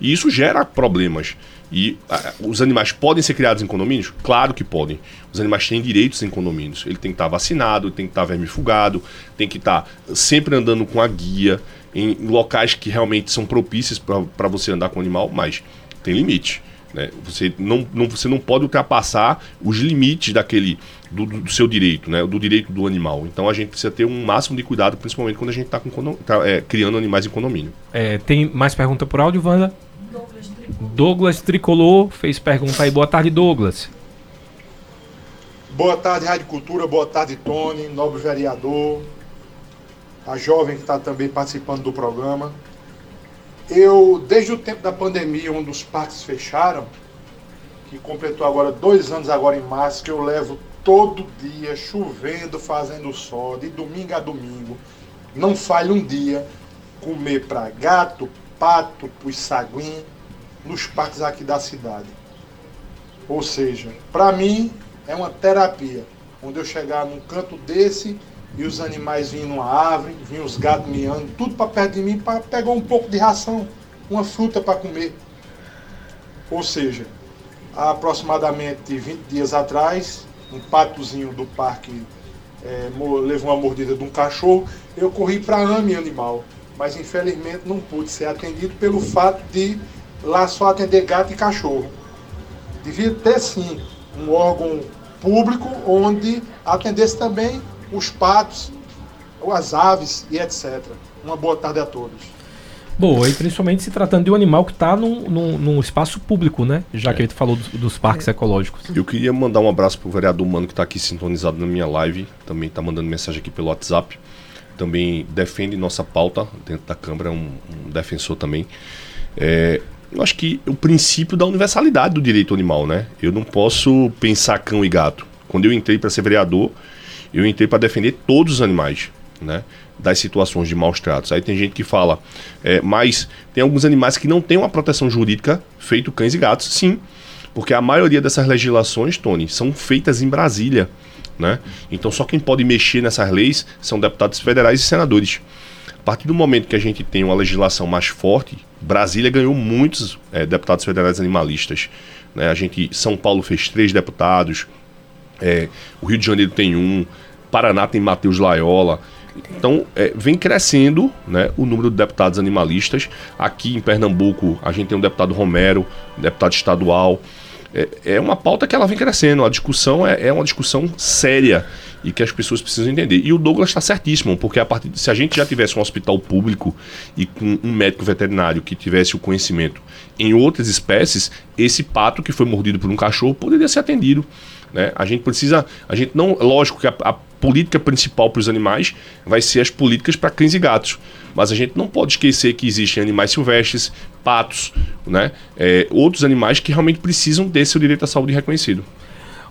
C: E isso gera problemas. E a, os animais podem ser criados em condomínios? Claro que podem. Os animais têm direitos em condomínios. Ele tem que estar vacinado, tem que estar vermifugado, tem que estar sempre andando com a guia em locais que realmente são propícios para você andar com o animal, mas tem limite. Né? Você, não, não, você não pode ultrapassar os limites daquele do, do, seu direito, né? do direito do animal. Então a gente precisa ter um máximo de cuidado, principalmente quando a gente está tá, é, criando animais em condomínio.
A: É, tem mais pergunta por áudio, Wanda? Douglas Tricolor. Douglas Tricolor fez pergunta aí. Boa tarde, Douglas.
G: Boa tarde, Rádio Cultura. Boa tarde, Tony, nobre vereador. A jovem que está também participando do programa. Eu, desde o tempo da pandemia, onde os parques fecharam, que completou agora dois anos agora em março, que eu levo todo dia, chovendo, fazendo sol, de domingo a domingo, não falha um dia, comer para gato, pato, os saguim, nos parques aqui da cidade. Ou seja, para mim é uma terapia, onde eu chegar num canto desse e os animais vinham numa árvore, vinham os gatos miando, tudo para perto de mim para pegar um pouco de ração, uma fruta para comer. Ou seja, há aproximadamente 20 dias atrás, um patozinho do parque é, levou uma mordida de um cachorro, eu corri para a AME Animal, mas infelizmente não pude ser atendido pelo fato de lá só atender gato e cachorro. Devia ter sim um órgão público onde atendesse também os patos, as aves e etc. Uma boa tarde a todos.
A: Boa, e principalmente se tratando de um animal que está num, num, num, espaço público, né? Já é. que ele falou dos, dos parques é. ecológicos.
C: Eu queria mandar um abraço para o vereador Mano que está aqui sintonizado na minha live, também está mandando mensagem aqui pelo WhatsApp. Também defende nossa pauta dentro da Câmara, é um, um defensor também. É, eu acho que o princípio da universalidade do direito animal, né? Eu não posso pensar cão e gato. Quando eu entrei para ser vereador, eu entrei para defender todos os animais, né? Das situações de maus tratos. Aí tem gente que fala, é, mas tem alguns animais que não têm uma proteção jurídica feito cães e gatos. Sim, porque a maioria dessas legislações, Tony, são feitas em Brasília, né? Então só quem pode mexer nessas leis são deputados federais e senadores. A partir do momento que a gente tem uma legislação mais forte, Brasília ganhou muitos é, deputados federais animalistas. Né? A gente, São Paulo fez três deputados, é, o Rio de Janeiro tem um, Paraná tem Matheus Laiola. Então, é, vem crescendo né, o número de deputados animalistas. Aqui em Pernambuco, a gente tem um deputado Romero, deputado estadual. É, é uma pauta que ela vem crescendo. A discussão é, é uma discussão séria e que as pessoas precisam entender. E o Douglas está certíssimo, porque a partir de, se a gente já tivesse um hospital público e com um médico veterinário que tivesse o conhecimento em outras espécies, esse pato que foi mordido por um cachorro poderia ser atendido. Né? A gente precisa, a gente não, lógico que a, a política principal para os animais vai ser as políticas para cães e gatos, mas a gente não pode esquecer que existem animais silvestres, patos, né? É, outros animais que realmente precisam ter seu direito à saúde reconhecido.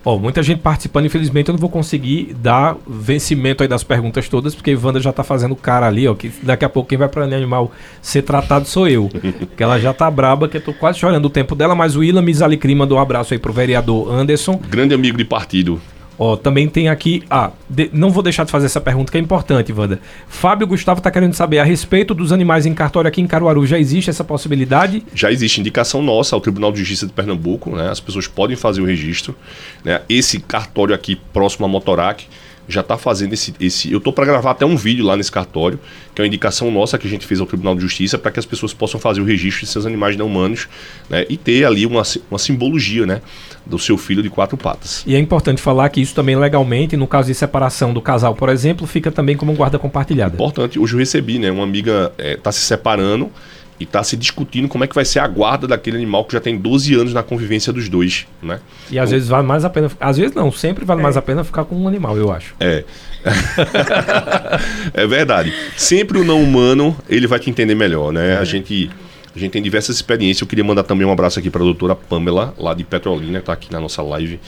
A: Ó, muita gente participando, infelizmente eu não vou conseguir dar vencimento aí das perguntas todas, porque Wanda já tá fazendo cara ali, ó, que daqui a pouco quem vai para o animal ser tratado sou eu. que ela já tá braba, que eu tô quase chorando o tempo dela, mas o Willam Misalicri mandou um abraço aí pro vereador Anderson.
C: Grande amigo de partido.
A: Ó, também tem aqui. Ah, de, não vou deixar de fazer essa pergunta que é importante, Wanda. Fábio Gustavo está querendo saber a respeito dos animais em cartório aqui em Caruaru. Já existe essa possibilidade?
C: Já existe indicação nossa ao Tribunal de Justiça de Pernambuco, né? As pessoas podem fazer o registro. Né? Esse cartório aqui próximo a Motorac já está fazendo esse, esse. Eu estou para gravar até um vídeo lá nesse cartório, que é uma indicação nossa que a gente fez ao Tribunal de Justiça para que as pessoas possam fazer o registro de seus animais não humanos né, e ter ali uma, uma simbologia né, do seu filho de quatro patas.
A: E é importante falar que isso também legalmente, no caso de separação do casal, por exemplo, fica também como guarda compartilhada.
C: Importante. Hoje eu recebi, né? Uma amiga está é, se separando e está se discutindo como é que vai ser a guarda daquele animal que já tem 12 anos na convivência dos dois, né?
A: E às então, vezes vale mais a pena, às vezes não, sempre vale é. mais a pena ficar com um animal, eu acho.
C: É. é verdade. Sempre o não humano, ele vai te entender melhor, né? É. A gente a gente tem diversas experiências. Eu queria mandar também um abraço aqui para a doutora Pamela, lá de Petrolina, que está aqui na nossa live.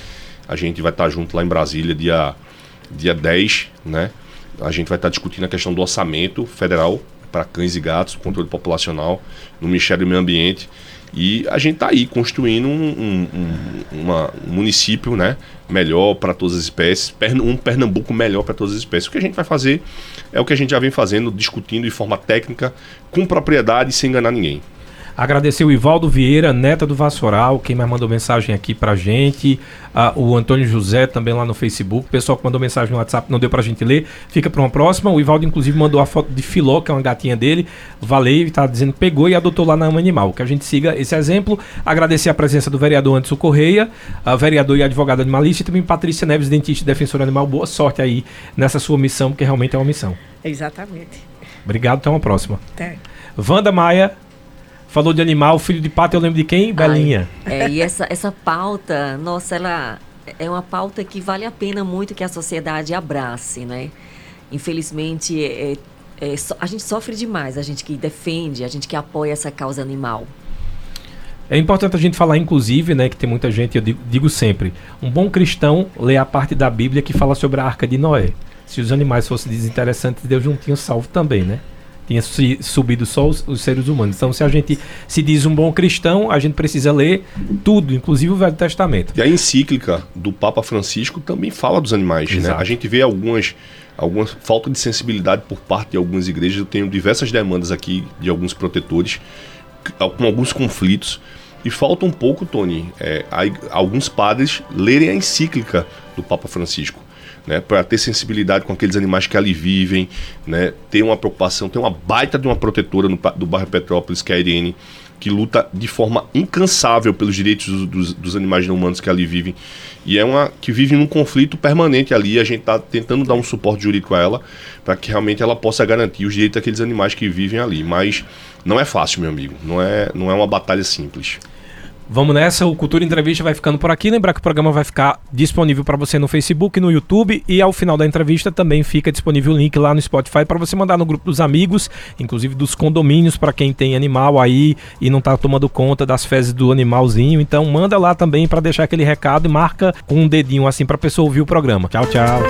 C: A gente vai estar tá junto lá em Brasília, dia, dia 10, né? A gente vai estar tá discutindo a questão do orçamento federal para cães e gatos, controle populacional, no Ministério do Meio Ambiente. E a gente está aí construindo um, um, uma, um, município né, melhor para todas as espécies, um Pernambuco melhor para todas as espécies. O que a gente vai fazer é o que a gente já vem fazendo, discutindo de forma técnica, com propriedade e sem enganar ninguém.
A: Agradecer o Ivaldo Vieira, neta do Vassoural, quem mais mandou mensagem aqui pra gente. Uh, o Antônio José também lá no Facebook. O pessoal que mandou mensagem no WhatsApp não deu pra gente ler. Fica pra uma próxima. O Ivaldo, inclusive, mandou a foto de Filó, que é uma gatinha dele. Valeu, tá dizendo que pegou e adotou lá na Ama Animal. Que a gente siga esse exemplo. Agradecer a presença do vereador Anderson Correia, a vereador e advogado animalista, e também Patrícia Neves, dentista e defensor animal. Boa sorte aí nessa sua missão, porque realmente é uma missão.
B: Exatamente.
A: Obrigado, até uma próxima.
B: Até.
A: Wanda Maia, falou de animal, filho de pato, eu lembro de quem? Belinha.
H: É, e essa, essa pauta, nossa, ela é uma pauta que vale a pena muito que a sociedade abrace, né? Infelizmente, é, é, a gente sofre demais, a gente que defende, a gente que apoia essa causa animal.
A: É importante a gente falar, inclusive, né, que tem muita gente, eu digo, digo sempre, um bom cristão lê a parte da Bíblia que fala sobre a Arca de Noé. Se os animais fossem desinteressantes, Deus não tinha salvo também, né? Tinha subido só os, os, seres humanos. Então, se a gente se diz um bom cristão, a gente precisa ler tudo, inclusive o Velho Testamento.
C: E a encíclica do Papa Francisco também fala dos animais. Né? A gente vê algumas, algumas falta de sensibilidade por parte de algumas igrejas. Eu tenho diversas demandas aqui de alguns protetores com alguns conflitos. E falta um pouco, Tony, é, alguns padres lerem a encíclica do Papa Francisco né, para ter sensibilidade com aqueles animais que ali vivem, né, ter uma preocupação, ter uma baita de uma protetora no, do bairro Petrópolis, que é a Irene, que luta de forma incansável pelos direitos dos, dos, animais não humanos que ali vivem. E é uma que vive num conflito permanente ali. A gente está tentando dar um suporte jurídico a ela para que realmente ela possa garantir os direitos daqueles animais que vivem ali. Mas não é fácil, meu amigo. Não é, não é uma batalha simples.
A: Vamos nessa, o Cultura Entrevista vai ficando por aqui. Lembrar que o programa vai ficar disponível para você no Facebook, no YouTube e ao final da entrevista também fica disponível o link lá no Spotify para você mandar no grupo dos amigos, inclusive dos condomínios para quem tem animal aí e não está tomando conta das fezes do animalzinho. Então manda lá também para deixar aquele recado e marca com um dedinho assim para pessoa ouvir o programa. Tchau, tchau.